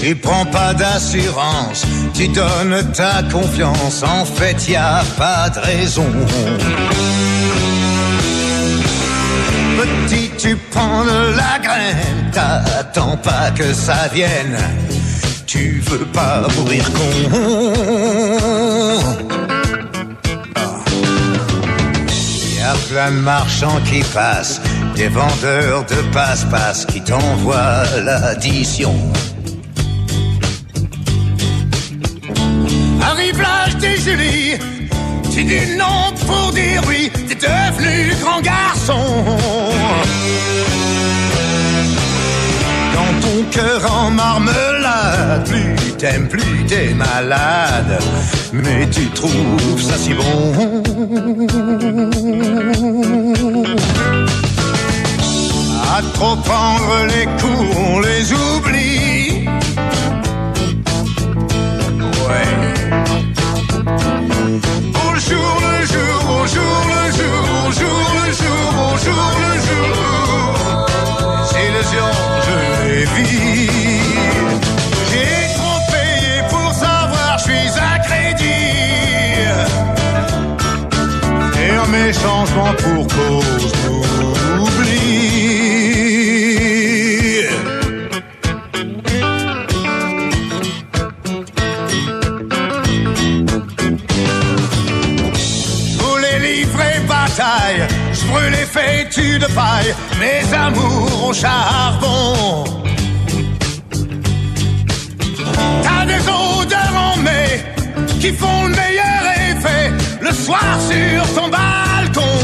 Tu prends pas d'assurance, tu donnes ta confiance, en fait y a pas de raison. Petit, tu prends de la graine, t'attends pas que ça vienne, tu veux pas mourir con. De marchands qui passent, des vendeurs de passe-passe qui t'envoient l'addition. Arrive l'âge des Julie, tu dis non pour dire oui, t'es devenu grand garçon. Ton cœur en marmelade, plus t'aimes, plus t'es malade, mais tu trouves ça si bon. À trop prendre les coups, on les oublie. Ouais. Au jour le jour, au jour le jour, au jour le jour, au jour le jour. Les illusions, je J'ai trop payé pour savoir, je suis à crédit. Et mes changements pour cause d'oubli. Je voulais livrer bataille, je brûlais fétu de paille, mes amours au charbon. Qui font le meilleur effet le soir sur ton balcon.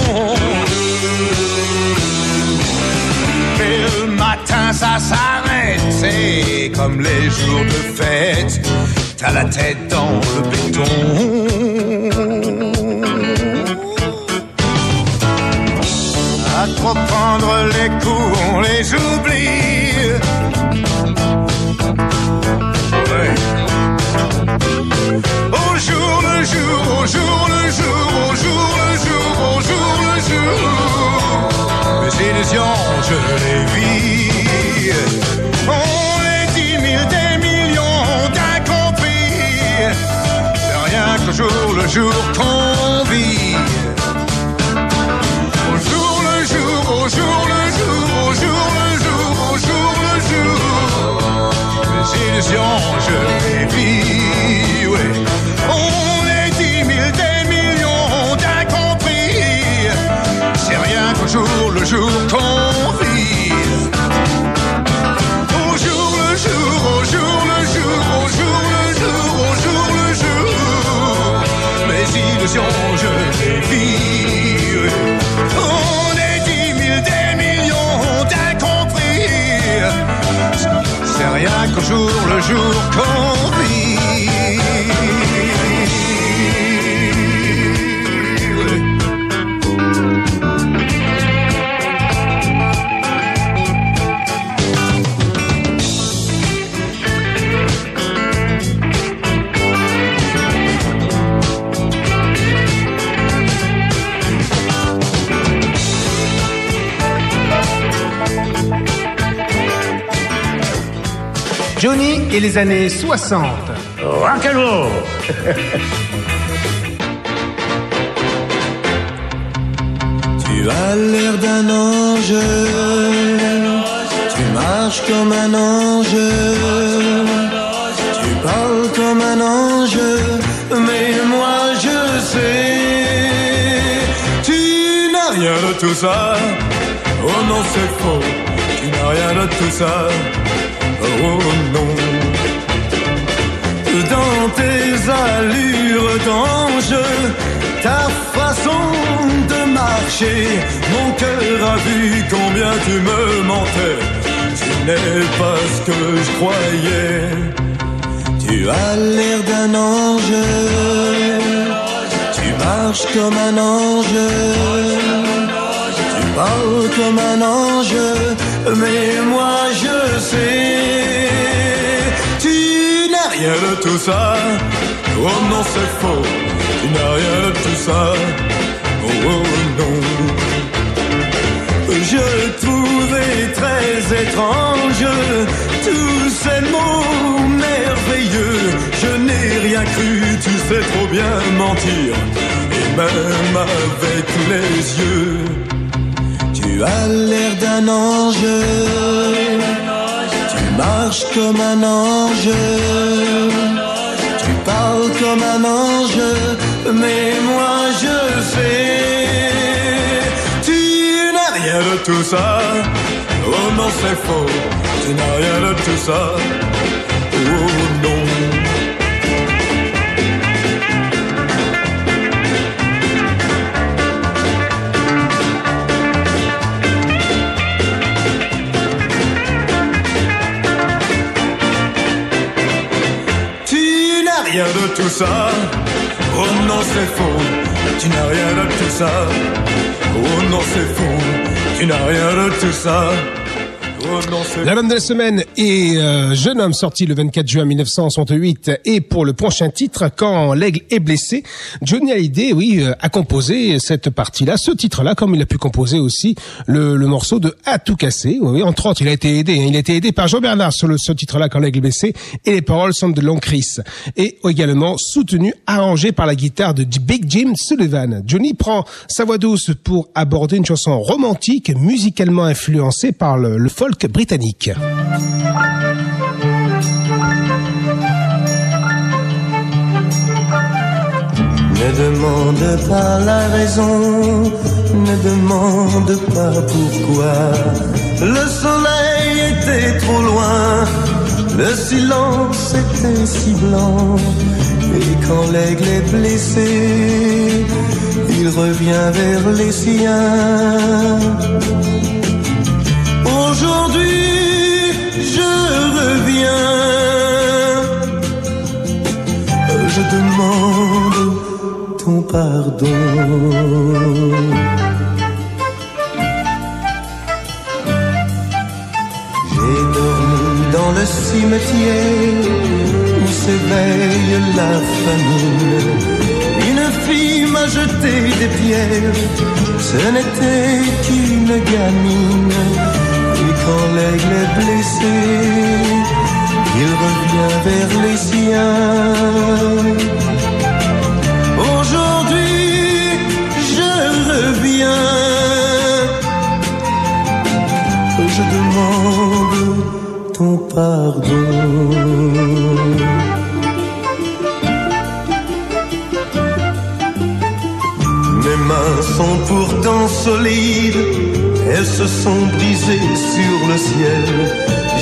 Mais le matin ça s'arrête, c'est comme les jours de fête. T'as la tête dans le béton. À trop prendre les coups, on les oublie. Je les vis. On est dix mille, des millions d'incompris. Rien qu'au jour le jour qu'on vit. Au jour le jour, au jour le jour, au jour le jour, au jour le jour. Mes illusions, je les vis, Je les vis. On est dix mille, des millions d'incompris. C'est rien qu'au jour le jour qu'on et les années 60. Rock'n'roll *laughs* Tu as l'air d'un ange, tu marches comme un ange, tu parles comme un ange, mais moi je sais, tu n'as rien de tout ça. Oh non, c'est faux, tu n'as rien de tout ça. Oh non. Dans tes allures d'ange, ta façon de marcher mon cœur a vu combien tu me mentais. Tu n'es pas ce que je croyais. Tu as l'air d'un ange, tu marches comme un ange, tu parles comme un ange, mais moi je sais, rien de tout ça. Oh non, c'est faux, tu n'as rien de tout ça. Oh, oh non. Je trouvais très étrange tous ces mots merveilleux. Je n'ai rien cru, tu sais trop bien mentir, et même avec les yeux. Tu as l'air d'un ange, marches comme un ange, tu parles comme un ange, mais moi je sais, tu n'as rien de tout ça. Oh non, c'est faux, tu n'as rien de tout ça. Tout ça. Oh non, c'est faux. Tu n'as rien de tout ça. Oh non, c'est faux. Tu n'as rien de tout ça. Oh L'album de la semaine est euh, Jeune homme sorti le 24 juin 1968 et pour le prochain titre Quand l'aigle est blessé, Johnny Hallyday oui euh, a composé cette partie-là, ce titre-là comme il a pu composer aussi le, le morceau de À tout casser. Oui, entre autres, il a été aidé, hein. il a été aidé par Jean Bernard sur le, ce titre-là Quand l'aigle est blessé et les paroles sont de Long Chris et également soutenu arrangé par la guitare de Big Jim Sullivan. Johnny prend sa voix douce pour aborder une chanson romantique musicalement influencée par le, le folk britannique. Ne demande pas la raison, ne demande pas pourquoi. Le soleil était trop loin, le silence était si blanc. Et quand l'aigle est blessé, il revient vers les siens. Aujourd'hui, je reviens. Je demande ton pardon. J'ai dormi dans le cimetière où s'éveille la famine. Une fille m'a jeté des pierres, ce n'était qu'une gamine. Quand l'aigle est blessé, il revient vers les siens. Aujourd'hui, je reviens. Je demande ton pardon. Mes mains sont pourtant solides, elles se sont brisées sur le ciel.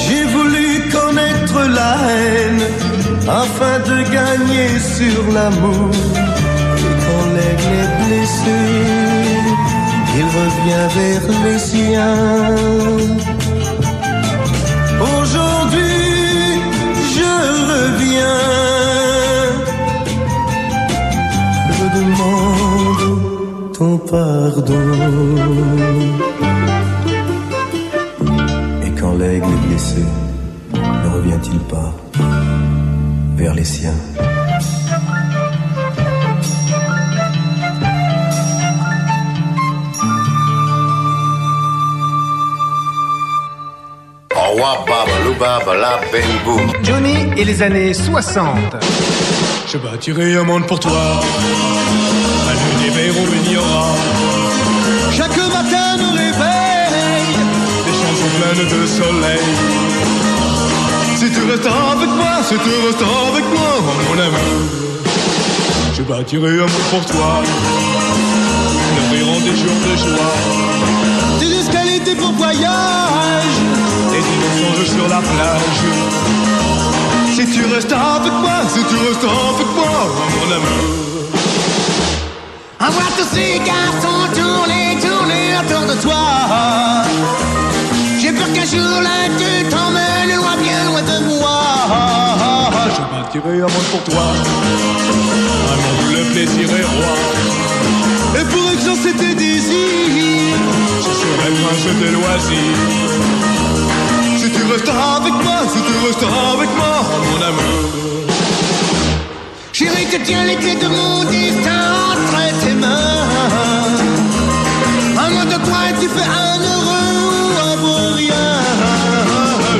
J'ai voulu connaître la haine afin de gagner sur l'amour. Et quand l'aigle est blessé, il revient vers les siens. Aujourd'hui, je reviens. Je demande ton pardon. L'aigle est blessé, ne revient-il pas vers les siens? Johnny et les années 60. Je bâtirai un monde pour toi. De soleil. Si tu restes avec moi, si tu restes avec moi, mon amour. Je bâtirai un monde pour toi. Nous rirons des jours de joie. Des escaliers, voyages. Et des mensonges sur la plage. Si tu restes avec moi, si tu restes avec moi, mon amour. I want to see garçons tourner à peur de toi. J'ai peur qu'un jour là tu t'emmènes loin, bien loin de moi. Je partirai un monde pour toi. Un monde où le plaisir est roi. Et pour exaucer tes désirs, je serai prince de loisirs. Si tu resteras avec moi, si tu resteras avec moi, mon amour. Chérie, que tiens les clés de mon destin entre tes mains. Un mot de et tu fais un heureux beau rien.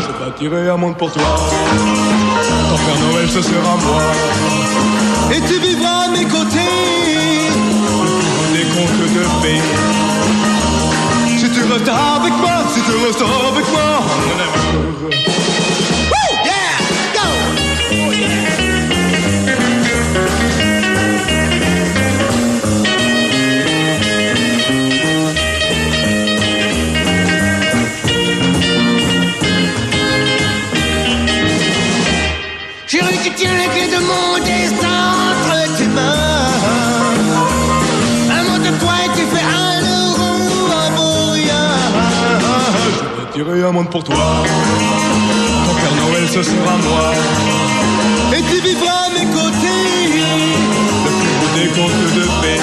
Je bâtirai un monde pour toi. Ton Père Noël, ce sera moi. Et tu vivras à mes côtés. Des contes de fées. Si tu resteras avec moi, si tu resteras avec moi. Qui tient les clés de mon destin entre tes mains. Un mot de toi et tu fais un euro, un rien. Je bâtirai un monde pour toi. Ton Père Noël, ce sera moi. Et tu vivras à mes côtés. Le plus beau des contes de fées.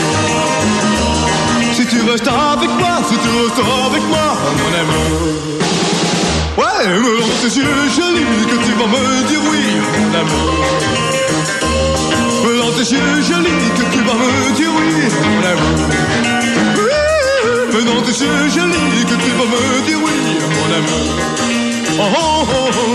Si tu resteras avec moi, si tu resteras avec moi, mon amour. Ouais, me rends tes yeux jolis, que tu vas me dire oui, mon amour. Rends tes yeux jolis, que tu vas me dire oui, mon amour. Oui, rends tes yeux jolis, que tu vas me dire oui, mon amour. Oh, oh, oh, oh.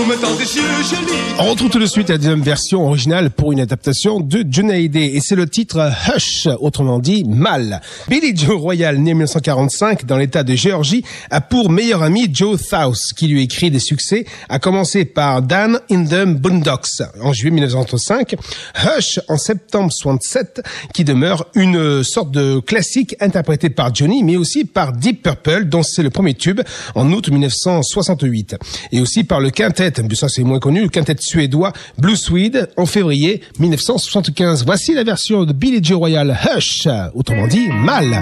On retrouve tout de suite la deuxième version originale pour une adaptation de Johnny Hallyday et c'est le titre Hush, autrement dit Mal. Billy Joe Royal, né en 1945 dans l'état de Géorgie, a pour meilleur ami Joe South qui lui écrit des succès, à commencer par Dan in the Boondocks en juillet 1905, Hush en septembre 67 qui demeure une sorte de classique interprété par Johnny mais aussi par Deep Purple dont c'est le premier tube en août 1968 et aussi par le quintet, mais ça c'est moins connu, le quintet suédois Blue Swede en février 1975. Voici la version de Billy Joe Royal Hush, autrement dit Mal.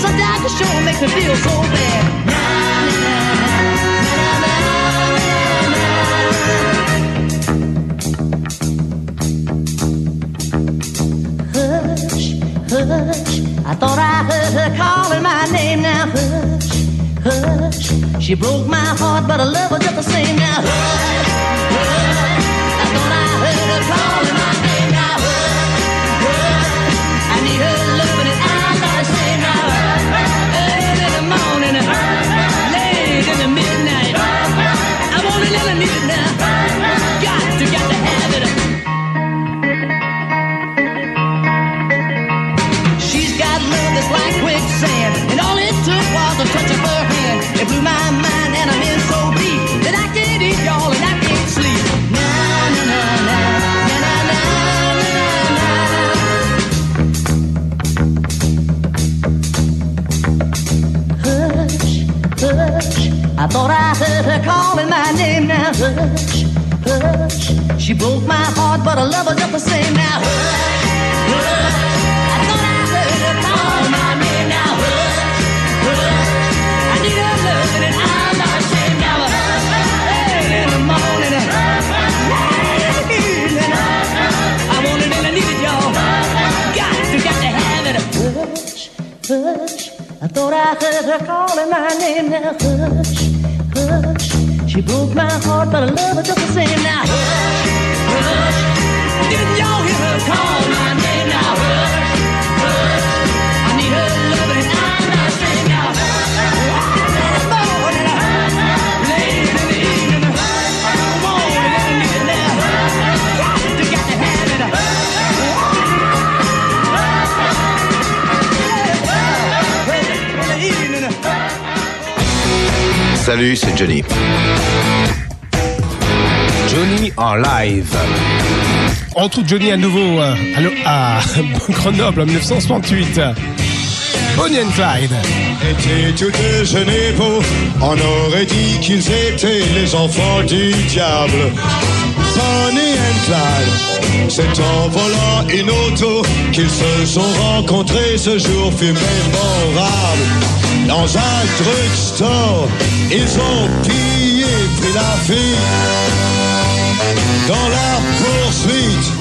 Sometimes the show makes me feel so bad. Hush, hush. I thought I heard her calling my name now. Hush, hush. She broke my heart, but I love her just the same now. Hush. I thought I heard her calling my name. Now hush, hush. She broke my heart, but I love her just the same. Now hush. I thought I heard her calling my name. Now hush, hush. She broke my heart, but I love her just the same. Now hush, hush. Didn't y'all hear her call my name? Salut, c'est Johnny. Johnny en live. On retrouve Johnny à nouveau euh, à, le- à *laughs* Grenoble en 1968. Bonnie and Clyde. étaient tous deux Génévaux, on aurait dit qu'ils étaient les enfants du diable. Bonnie and Clyde, c'est en volant une auto qu'ils se sont rencontrés ce jour fut mémorable. Dans un drugstore, ils ont pillé, pris la fuite. Dans la poursuite,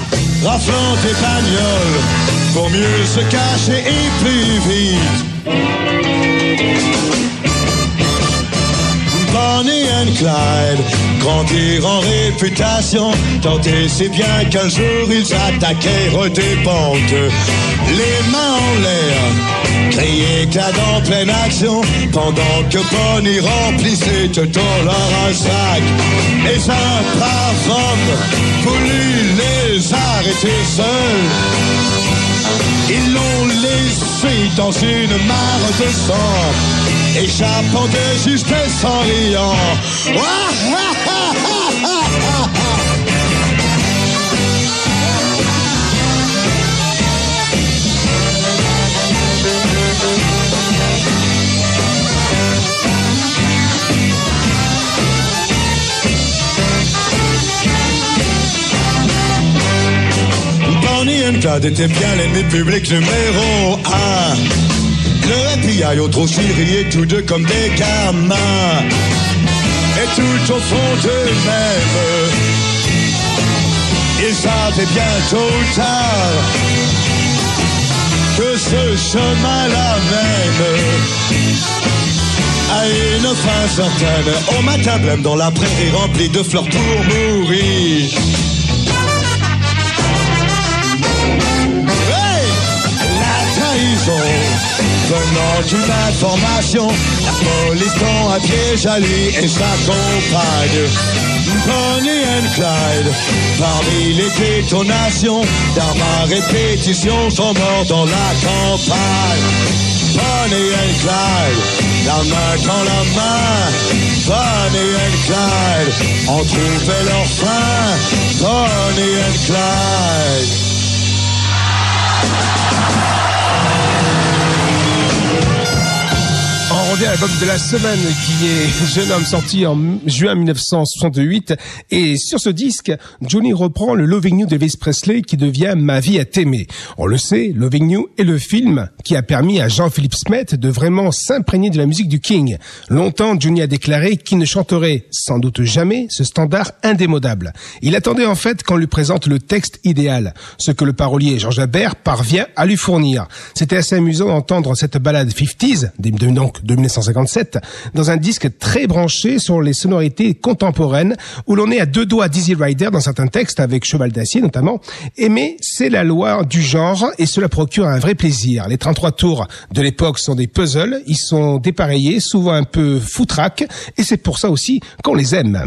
raflant des bagnoles, pour mieux se cacher et plus vite. Bonnie and Clyde grandir en réputation, tant et si bien qu'un jour ils attaquèrent des banques. Les mains en l'air, crier éclat en pleine action, pendant que Bonnie remplissait dans leur un sac. Et un brave homme voulut les arrêter seuls. Ils l'ont laissé dans une mare de sang, échappant de justesse en riant. Était bien l'ennemi public numéro un. Le FBI ont trop riaient tous deux comme des gamins. Et tout au fond d'eux-mêmes, ils savaient bien tôt ou tard que ce chemin-là même a une fin certaine. Au matin blême dans la prairie remplie de fleurs pour mourir. Venant d'une information, la police tend à piège à lui et sa compagne. Bonnie and Clyde, parmi les détonations d'armes à répétition sont morts dans la campagne. Bonnie and Clyde, la main dans la main. Bonnie and Clyde, ont trouvé leur fin. Bonnie and Clyde. En rendez à l'album de la semaine qui est Jeune homme sorti en juin 1968 et sur ce disque, Johnny reprend le Loving You d'Elvis Presley qui devient Ma vie à t'aimer. On le sait, Loving You est le film qui a permis à Jean-Philippe Smet de vraiment s'imprégner de la musique du King. Longtemps, Johnny a déclaré qu'il ne chanterait sans doute jamais ce standard indémodable. Il attendait en fait qu'on lui présente le texte idéal, ce que le parolier Georges Habert parvient à lui fournir. C'était assez amusant d'entendre cette balade 50s, des- de- donc de 1957, dans un disque très branché sur les sonorités contemporaines, où l'on est à deux doigts d'Easy Rider dans certains textes, avec Cheval d'acier notamment. Mais c'est la loi du genre, et cela procure un vrai plaisir. Les 33 tours de l'époque sont des puzzles, ils sont dépareillés, souvent un peu foutraques, et c'est pour ça aussi qu'on les aime.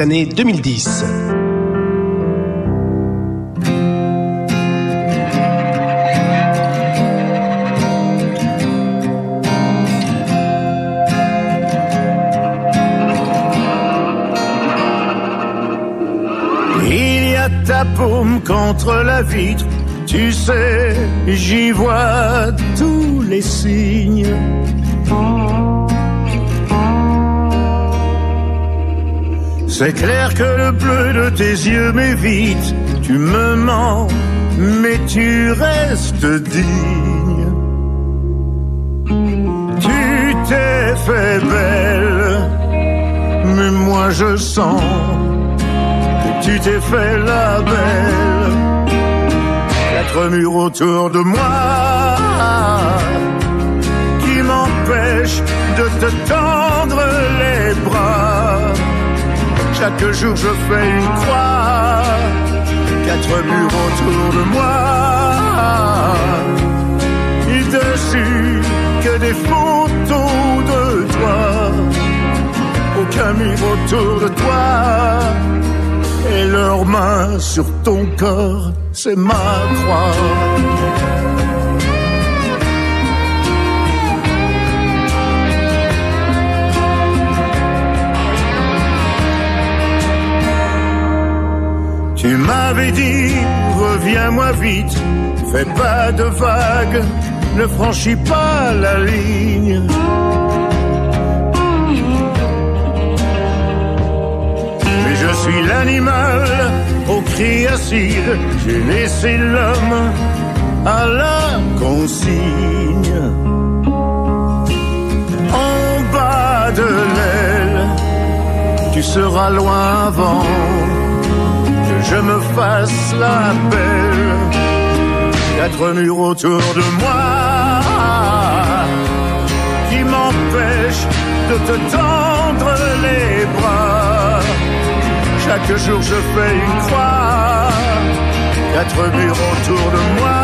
Années 2010. Il y a ta paume contre la vitre, tu sais, j'y vois tous les signes. C'est clair que le bleu de tes yeux m'évite, tu me mens, mais tu restes digne. Tu t'es fait belle, mais moi je sens que tu t'es fait la belle. Quatre murs autour de moi qui m'empêchent de te tendre les bras. Chaque jour je fais une croix, quatre murs autour de moi. Et dessus que des photos de toi, aucun mur autour de toi. Et leurs mains sur ton corps, c'est ma croix. Tu m'avais dit, reviens-moi vite, fais pas de vagues, ne franchis pas la ligne. Mais je suis l'animal au cri acide, j'ai laissé l'homme à la consigne. En bas de l'aile, tu seras loin avant je me fasse la. Quatre murs autour de moi qui m'empêchent de te tendre les bras. Chaque jour je fais une croix, quatre murs autour de moi.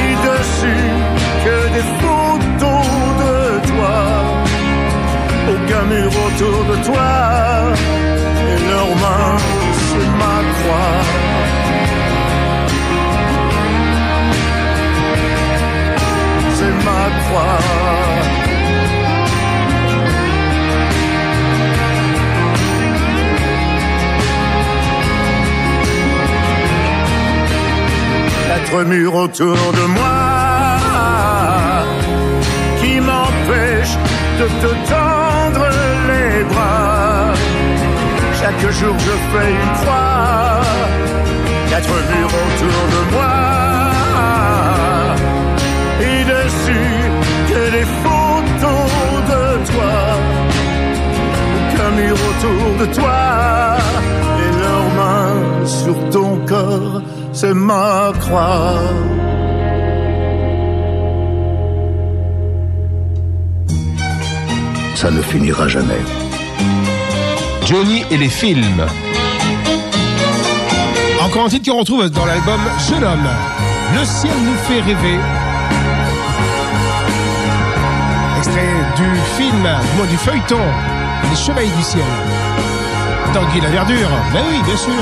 Et dessus que des photos de toi, aucun mur autour de toi. Leurs mains, c'est ma croix. C'est ma croix. Quatre murs autour de moi qui m'empêchent de te tendre les bras. Chaque jour je fais une croix, quatre murs autour de moi. Et dessus que des photos de toi, aucun mur autour de toi. Et leurs mains sur ton corps, c'est ma croix. Ça ne finira jamais. Johnny et les films. En Encore un titre qu'on retrouve dans l'album Jeune homme. Le ciel nous fait rêver. Extrait du film, du moins du feuilleton, Les Chevaliers du ciel. Tanguy la verdure. Ben oui, bien sûr.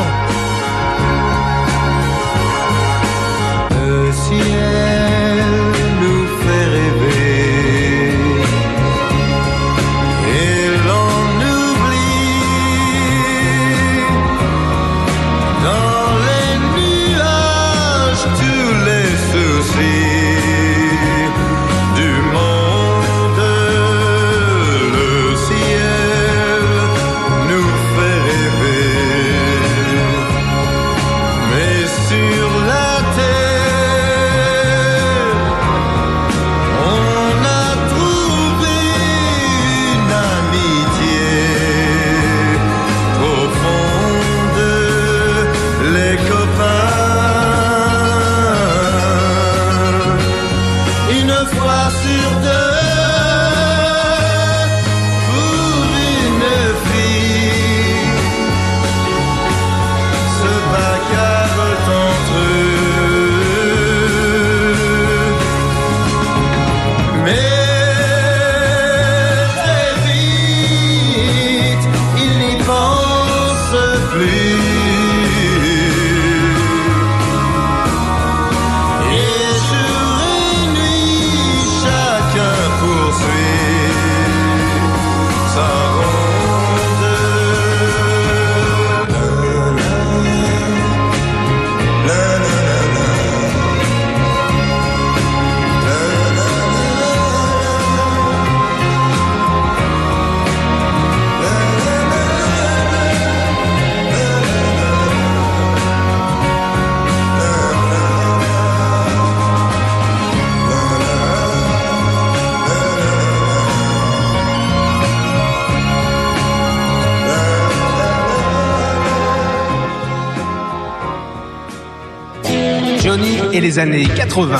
Années 80.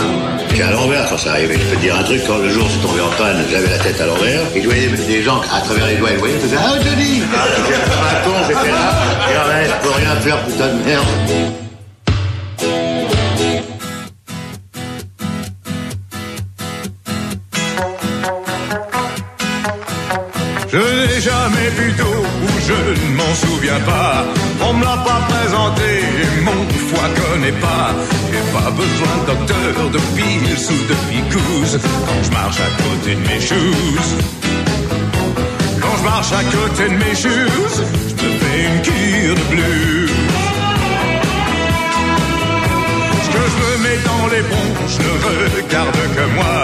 J'étais à l'envers quand ça arrivait. Je peux te dire un truc, quand le jour c'est tombé en panne, j'avais la tête à l'envers, et je voyais des, gens à travers les doigts, ils voyaient, ils faisaient Ah, Johnny Ah, j'étais comme un con, j'étais là, et en vrai, je peux rien faire, putain de merde. Besoin docteur, de pils ou de picouse quand je marche à côté de mes shoes. Quand je marche à côté de mes shoes, je me fais une cure de blues. Ce que je me mets dans les bronches ne regarde que moi.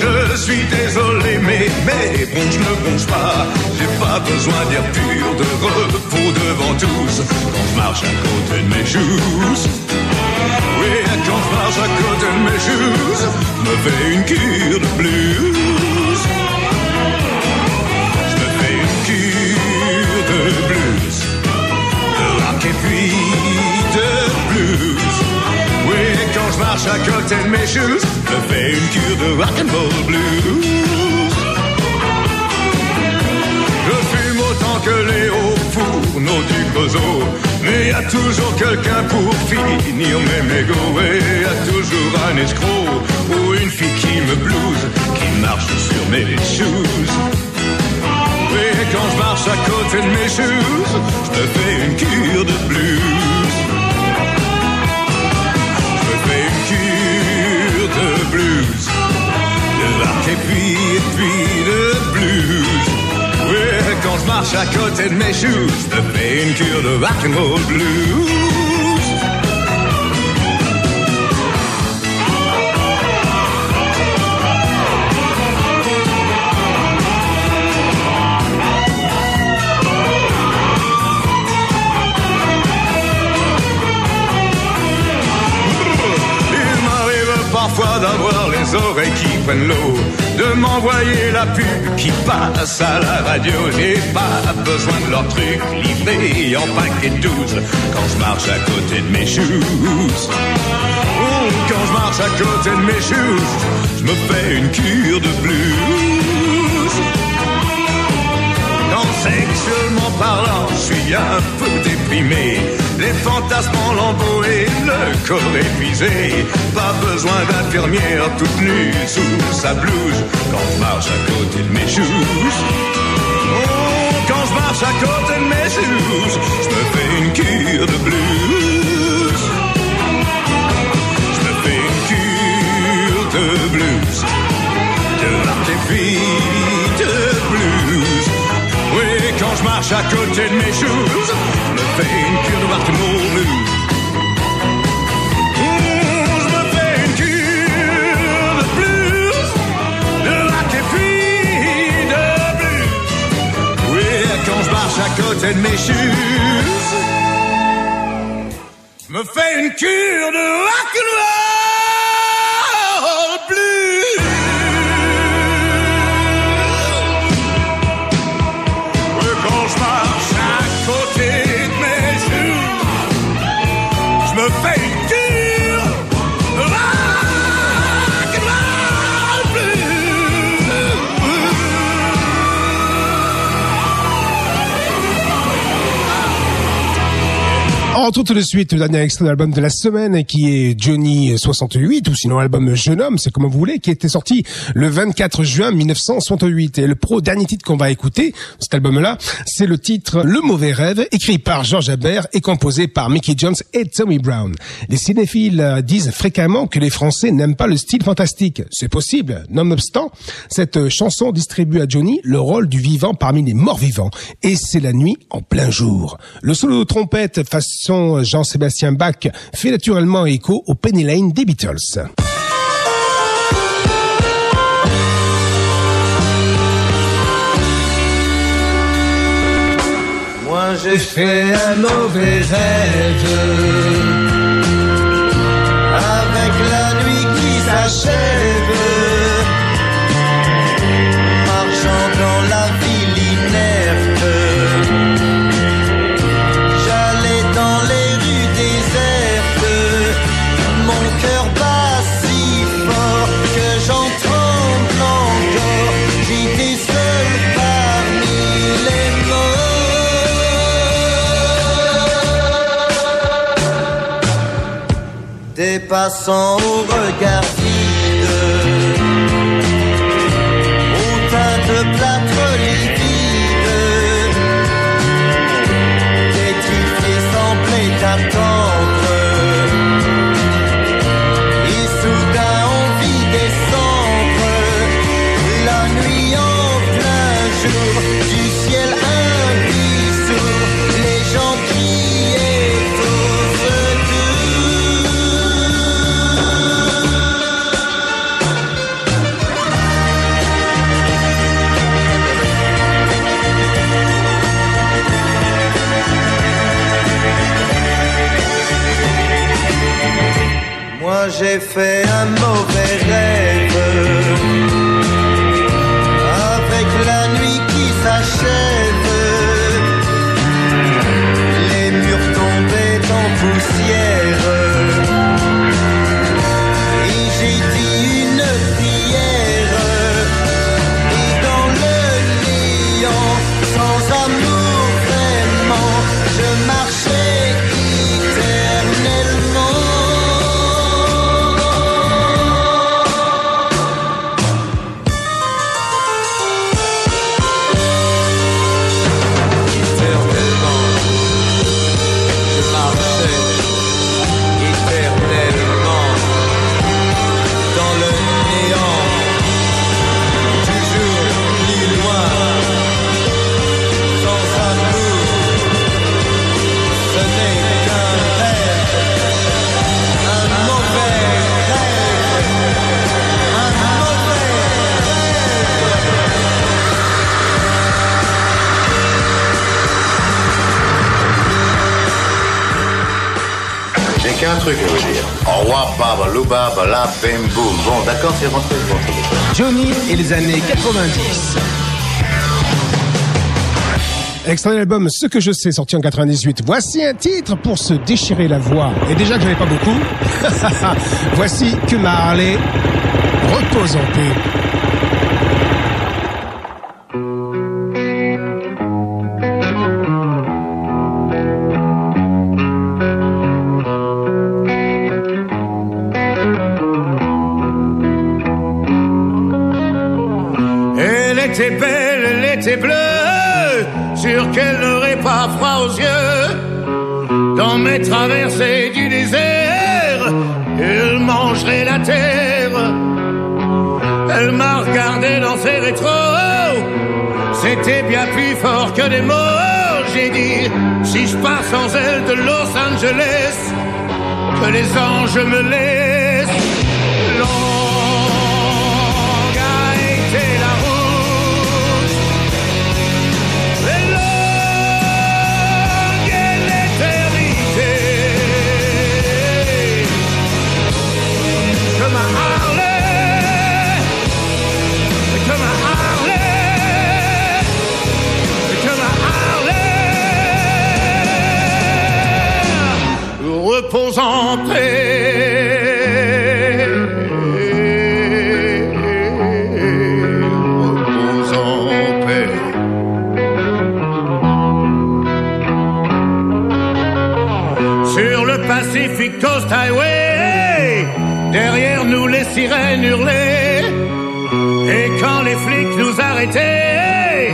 Je suis désolé, mais mes bronches ne bronchent pas. J'ai pas besoin d'air pur, de repos devant tous. Quand je marche à côté de mes shoes. Marche à côté de mes je me fais une cure de blues. Je me fais une cure de blues. De rock et puis de blues. Oui, quand je marche à côté de mes shoes, je fais une cure de rock and roll blues. Je fume autant que les hauts fourneaux du Creusot. Mais y a toujours quelqu'un pour finir mes mégots. Et y a toujours un escroc ou une fille qui me blouse, qui marche sur mes shoes. Oui, quand je marche à côté de mes shoes, je me fais une cure de blues. Je me fais une cure de blues. De rock et puis, et puis de blues. Quand je marche à côté de mes shoes, je me une cure de rock and roll blues. Les oreilles qui prennent l'eau, de m'envoyer la pub qui passe à la radio. J'ai pas besoin de leur truc livré en paquet de 12 quand je marche à côté de mes shoes. Oh, quand je marche à côté de mes shoes, je me fais une cure de blues. Quand sexuellement parlant, je suis un peu déprimé. Les fantasmes en lambeaux et le corps épuisé. Pas besoin d'infirmière toute nue sous sa blouse quand je marche à côté de mes shoes. Oh, quand je marche à côté de mes shoes, je me fais une cure de blues. Je me fais une cure de blues. De filles de blues. Oui, quand je marche à côté de mes me fais une cure de. Mmh, je me fais une cure de blues, de de. Oui, quand je marche à côté de mes shoes, je me fais une cure de rock retrouve tout de suite le dernier extrait de l'album de la semaine qui est Johnny 68 ou sinon l'album Jeune Homme, c'est comme vous voulez, qui était sorti le 24 juin 1968. Et le pro dernier titre qu'on va écouter, cet album-là, c'est le titre Le Mauvais Rêve, écrit par George Habert et composé par Mickey Jones et Tommy Brown. Les cinéphiles euh, disent fréquemment que les Français n'aiment pas le style fantastique. C'est possible. Nonobstant, cette euh, chanson distribue à Johnny le rôle du vivant parmi les morts vivants. Et c'est la nuit en plein jour. Le solo de trompette façon Jean-Sébastien Bach fait naturellement écho au Penny Lane des Beatles. Moi j'ai fait un mauvais rêve avec la nuit qui s'achève, passants au regard j'ai fait un mauvais rêve avec la nuit qui s'achève. Les murs tombaient en poussière et j'ai dit une prière et dans le néant sans amour bim. Bon, d'accord, c'est rentré. Bon. Johnny et les années 90. Extrait de l'album Ce que je sais, sorti en 98. Voici un titre pour se déchirer la voix. Et déjà que j'en ai pas beaucoup, *laughs* voici que Marley repose. Que des mots. J'ai dit, si je pars sans elle de Los Angeles, que les anges me laissent. En paix. Sur le Pacific Coast Highway, derrière nous les sirènes hurlaient. Et quand les flics nous arrêtaient,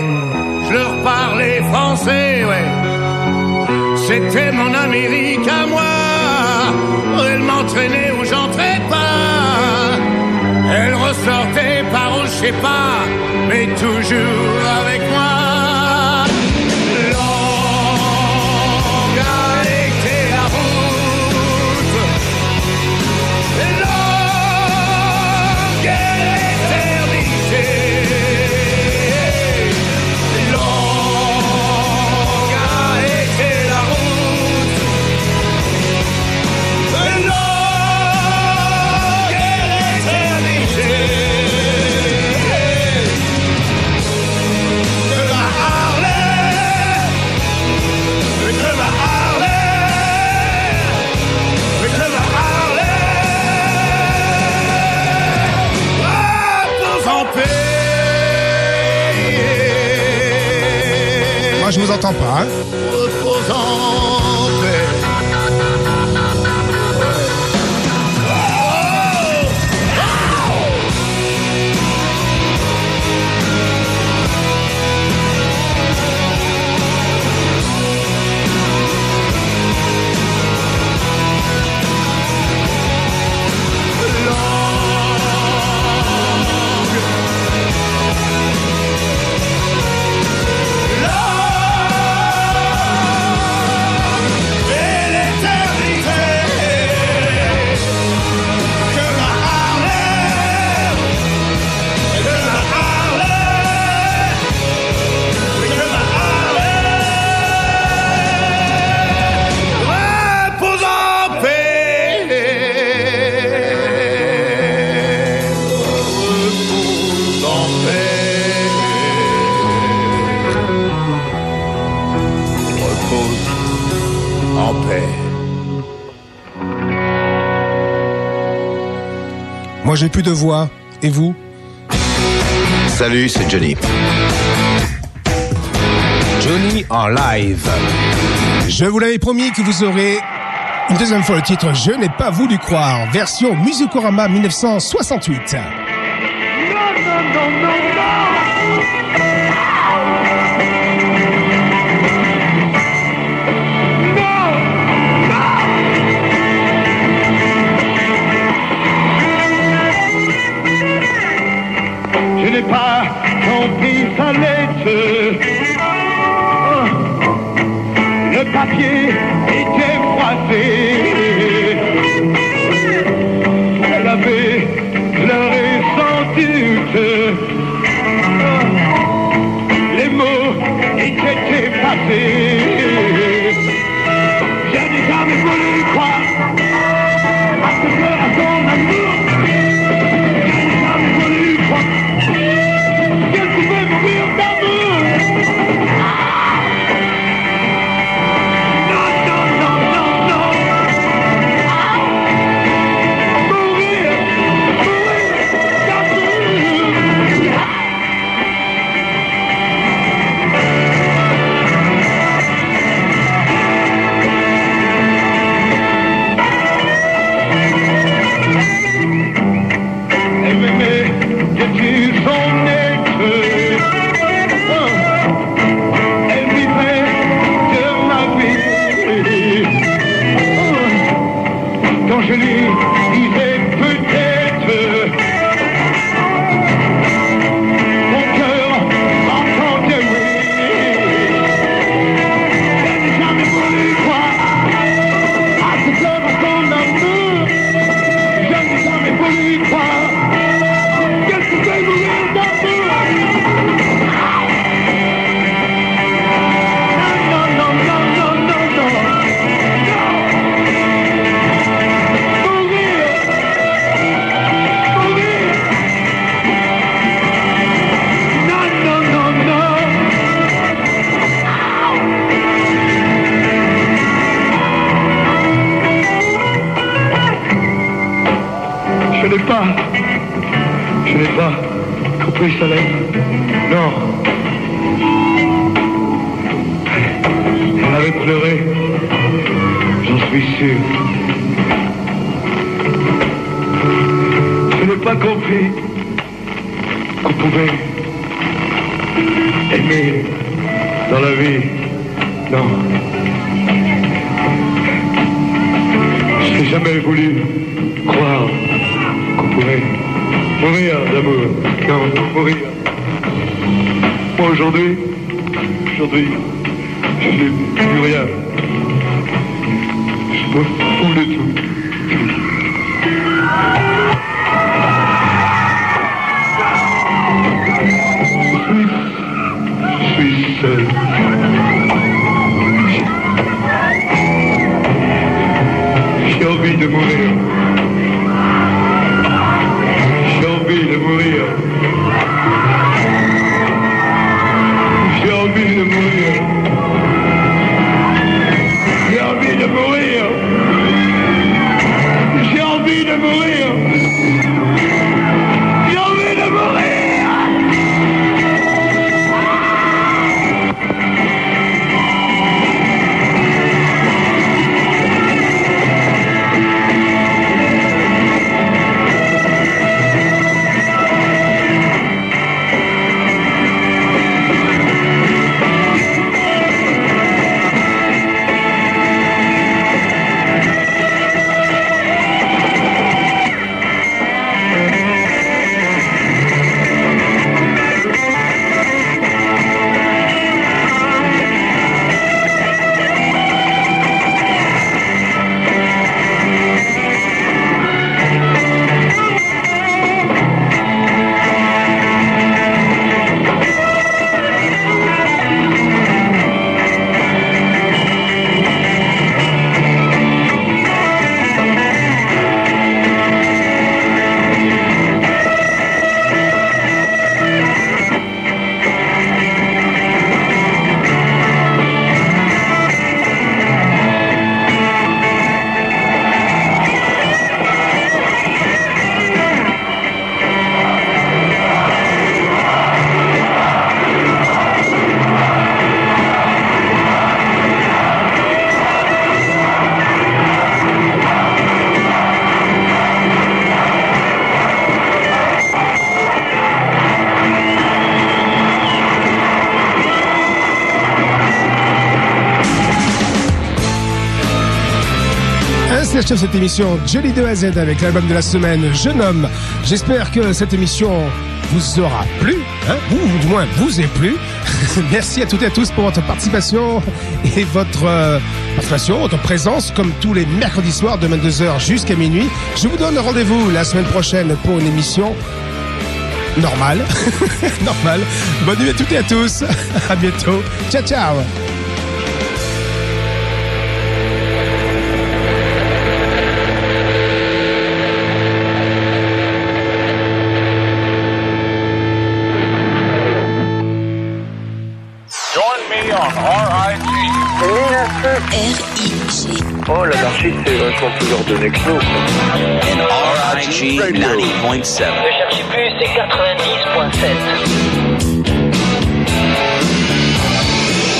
je leur parlais français, ouais. C'était mon Amérique à moi. Elle m'entraînait où j'entrais pas. Elle ressortait par où je sais pas, mais toujours avec moi. Je vous entends pas. hein. Moi, j'ai plus de voix. Et vous? Salut, c'est Johnny. Johnny en live. Je vous l'avais promis que vous aurez une deuxième fois le titre Je n'ai pas voulu croire, version Musicorama 1968. Je pas compris sa lettre. Oh, Le papier était froissé. Non. Elle avait pleuré. J'en suis sûr. Je n'ai pas compris qu'on pouvait aimer dans la vie. Non. Je n'ai jamais voulu croire qu'on pourrait mourir d'amour. Non, mourir. Moi aujourd'hui, aujourd'hui, je n'ai plus rien. Je me fous de tout. Je suis seul. J'ai envie de mourir. Cette émission Jelly de A à Z avec l'album de la semaine Jeune homme. J'espère que cette émission vous aura plu, hein, ou du moins vous ait plu. *laughs* Merci à toutes et à tous pour votre participation et votre euh, participation, votre présence, comme tous les mercredis soirs de 22h jusqu'à minuit. Je vous donne rendez-vous la semaine prochaine pour une émission normale. *laughs* normale. Bonne nuit à toutes et à tous. *laughs* À bientôt. Ciao, ciao. R-I-G. Oh, l'anarchiste, c'est vachement plus ordonné que nous. RIG 90.7. Ne cherchez plus, c'est 90.7.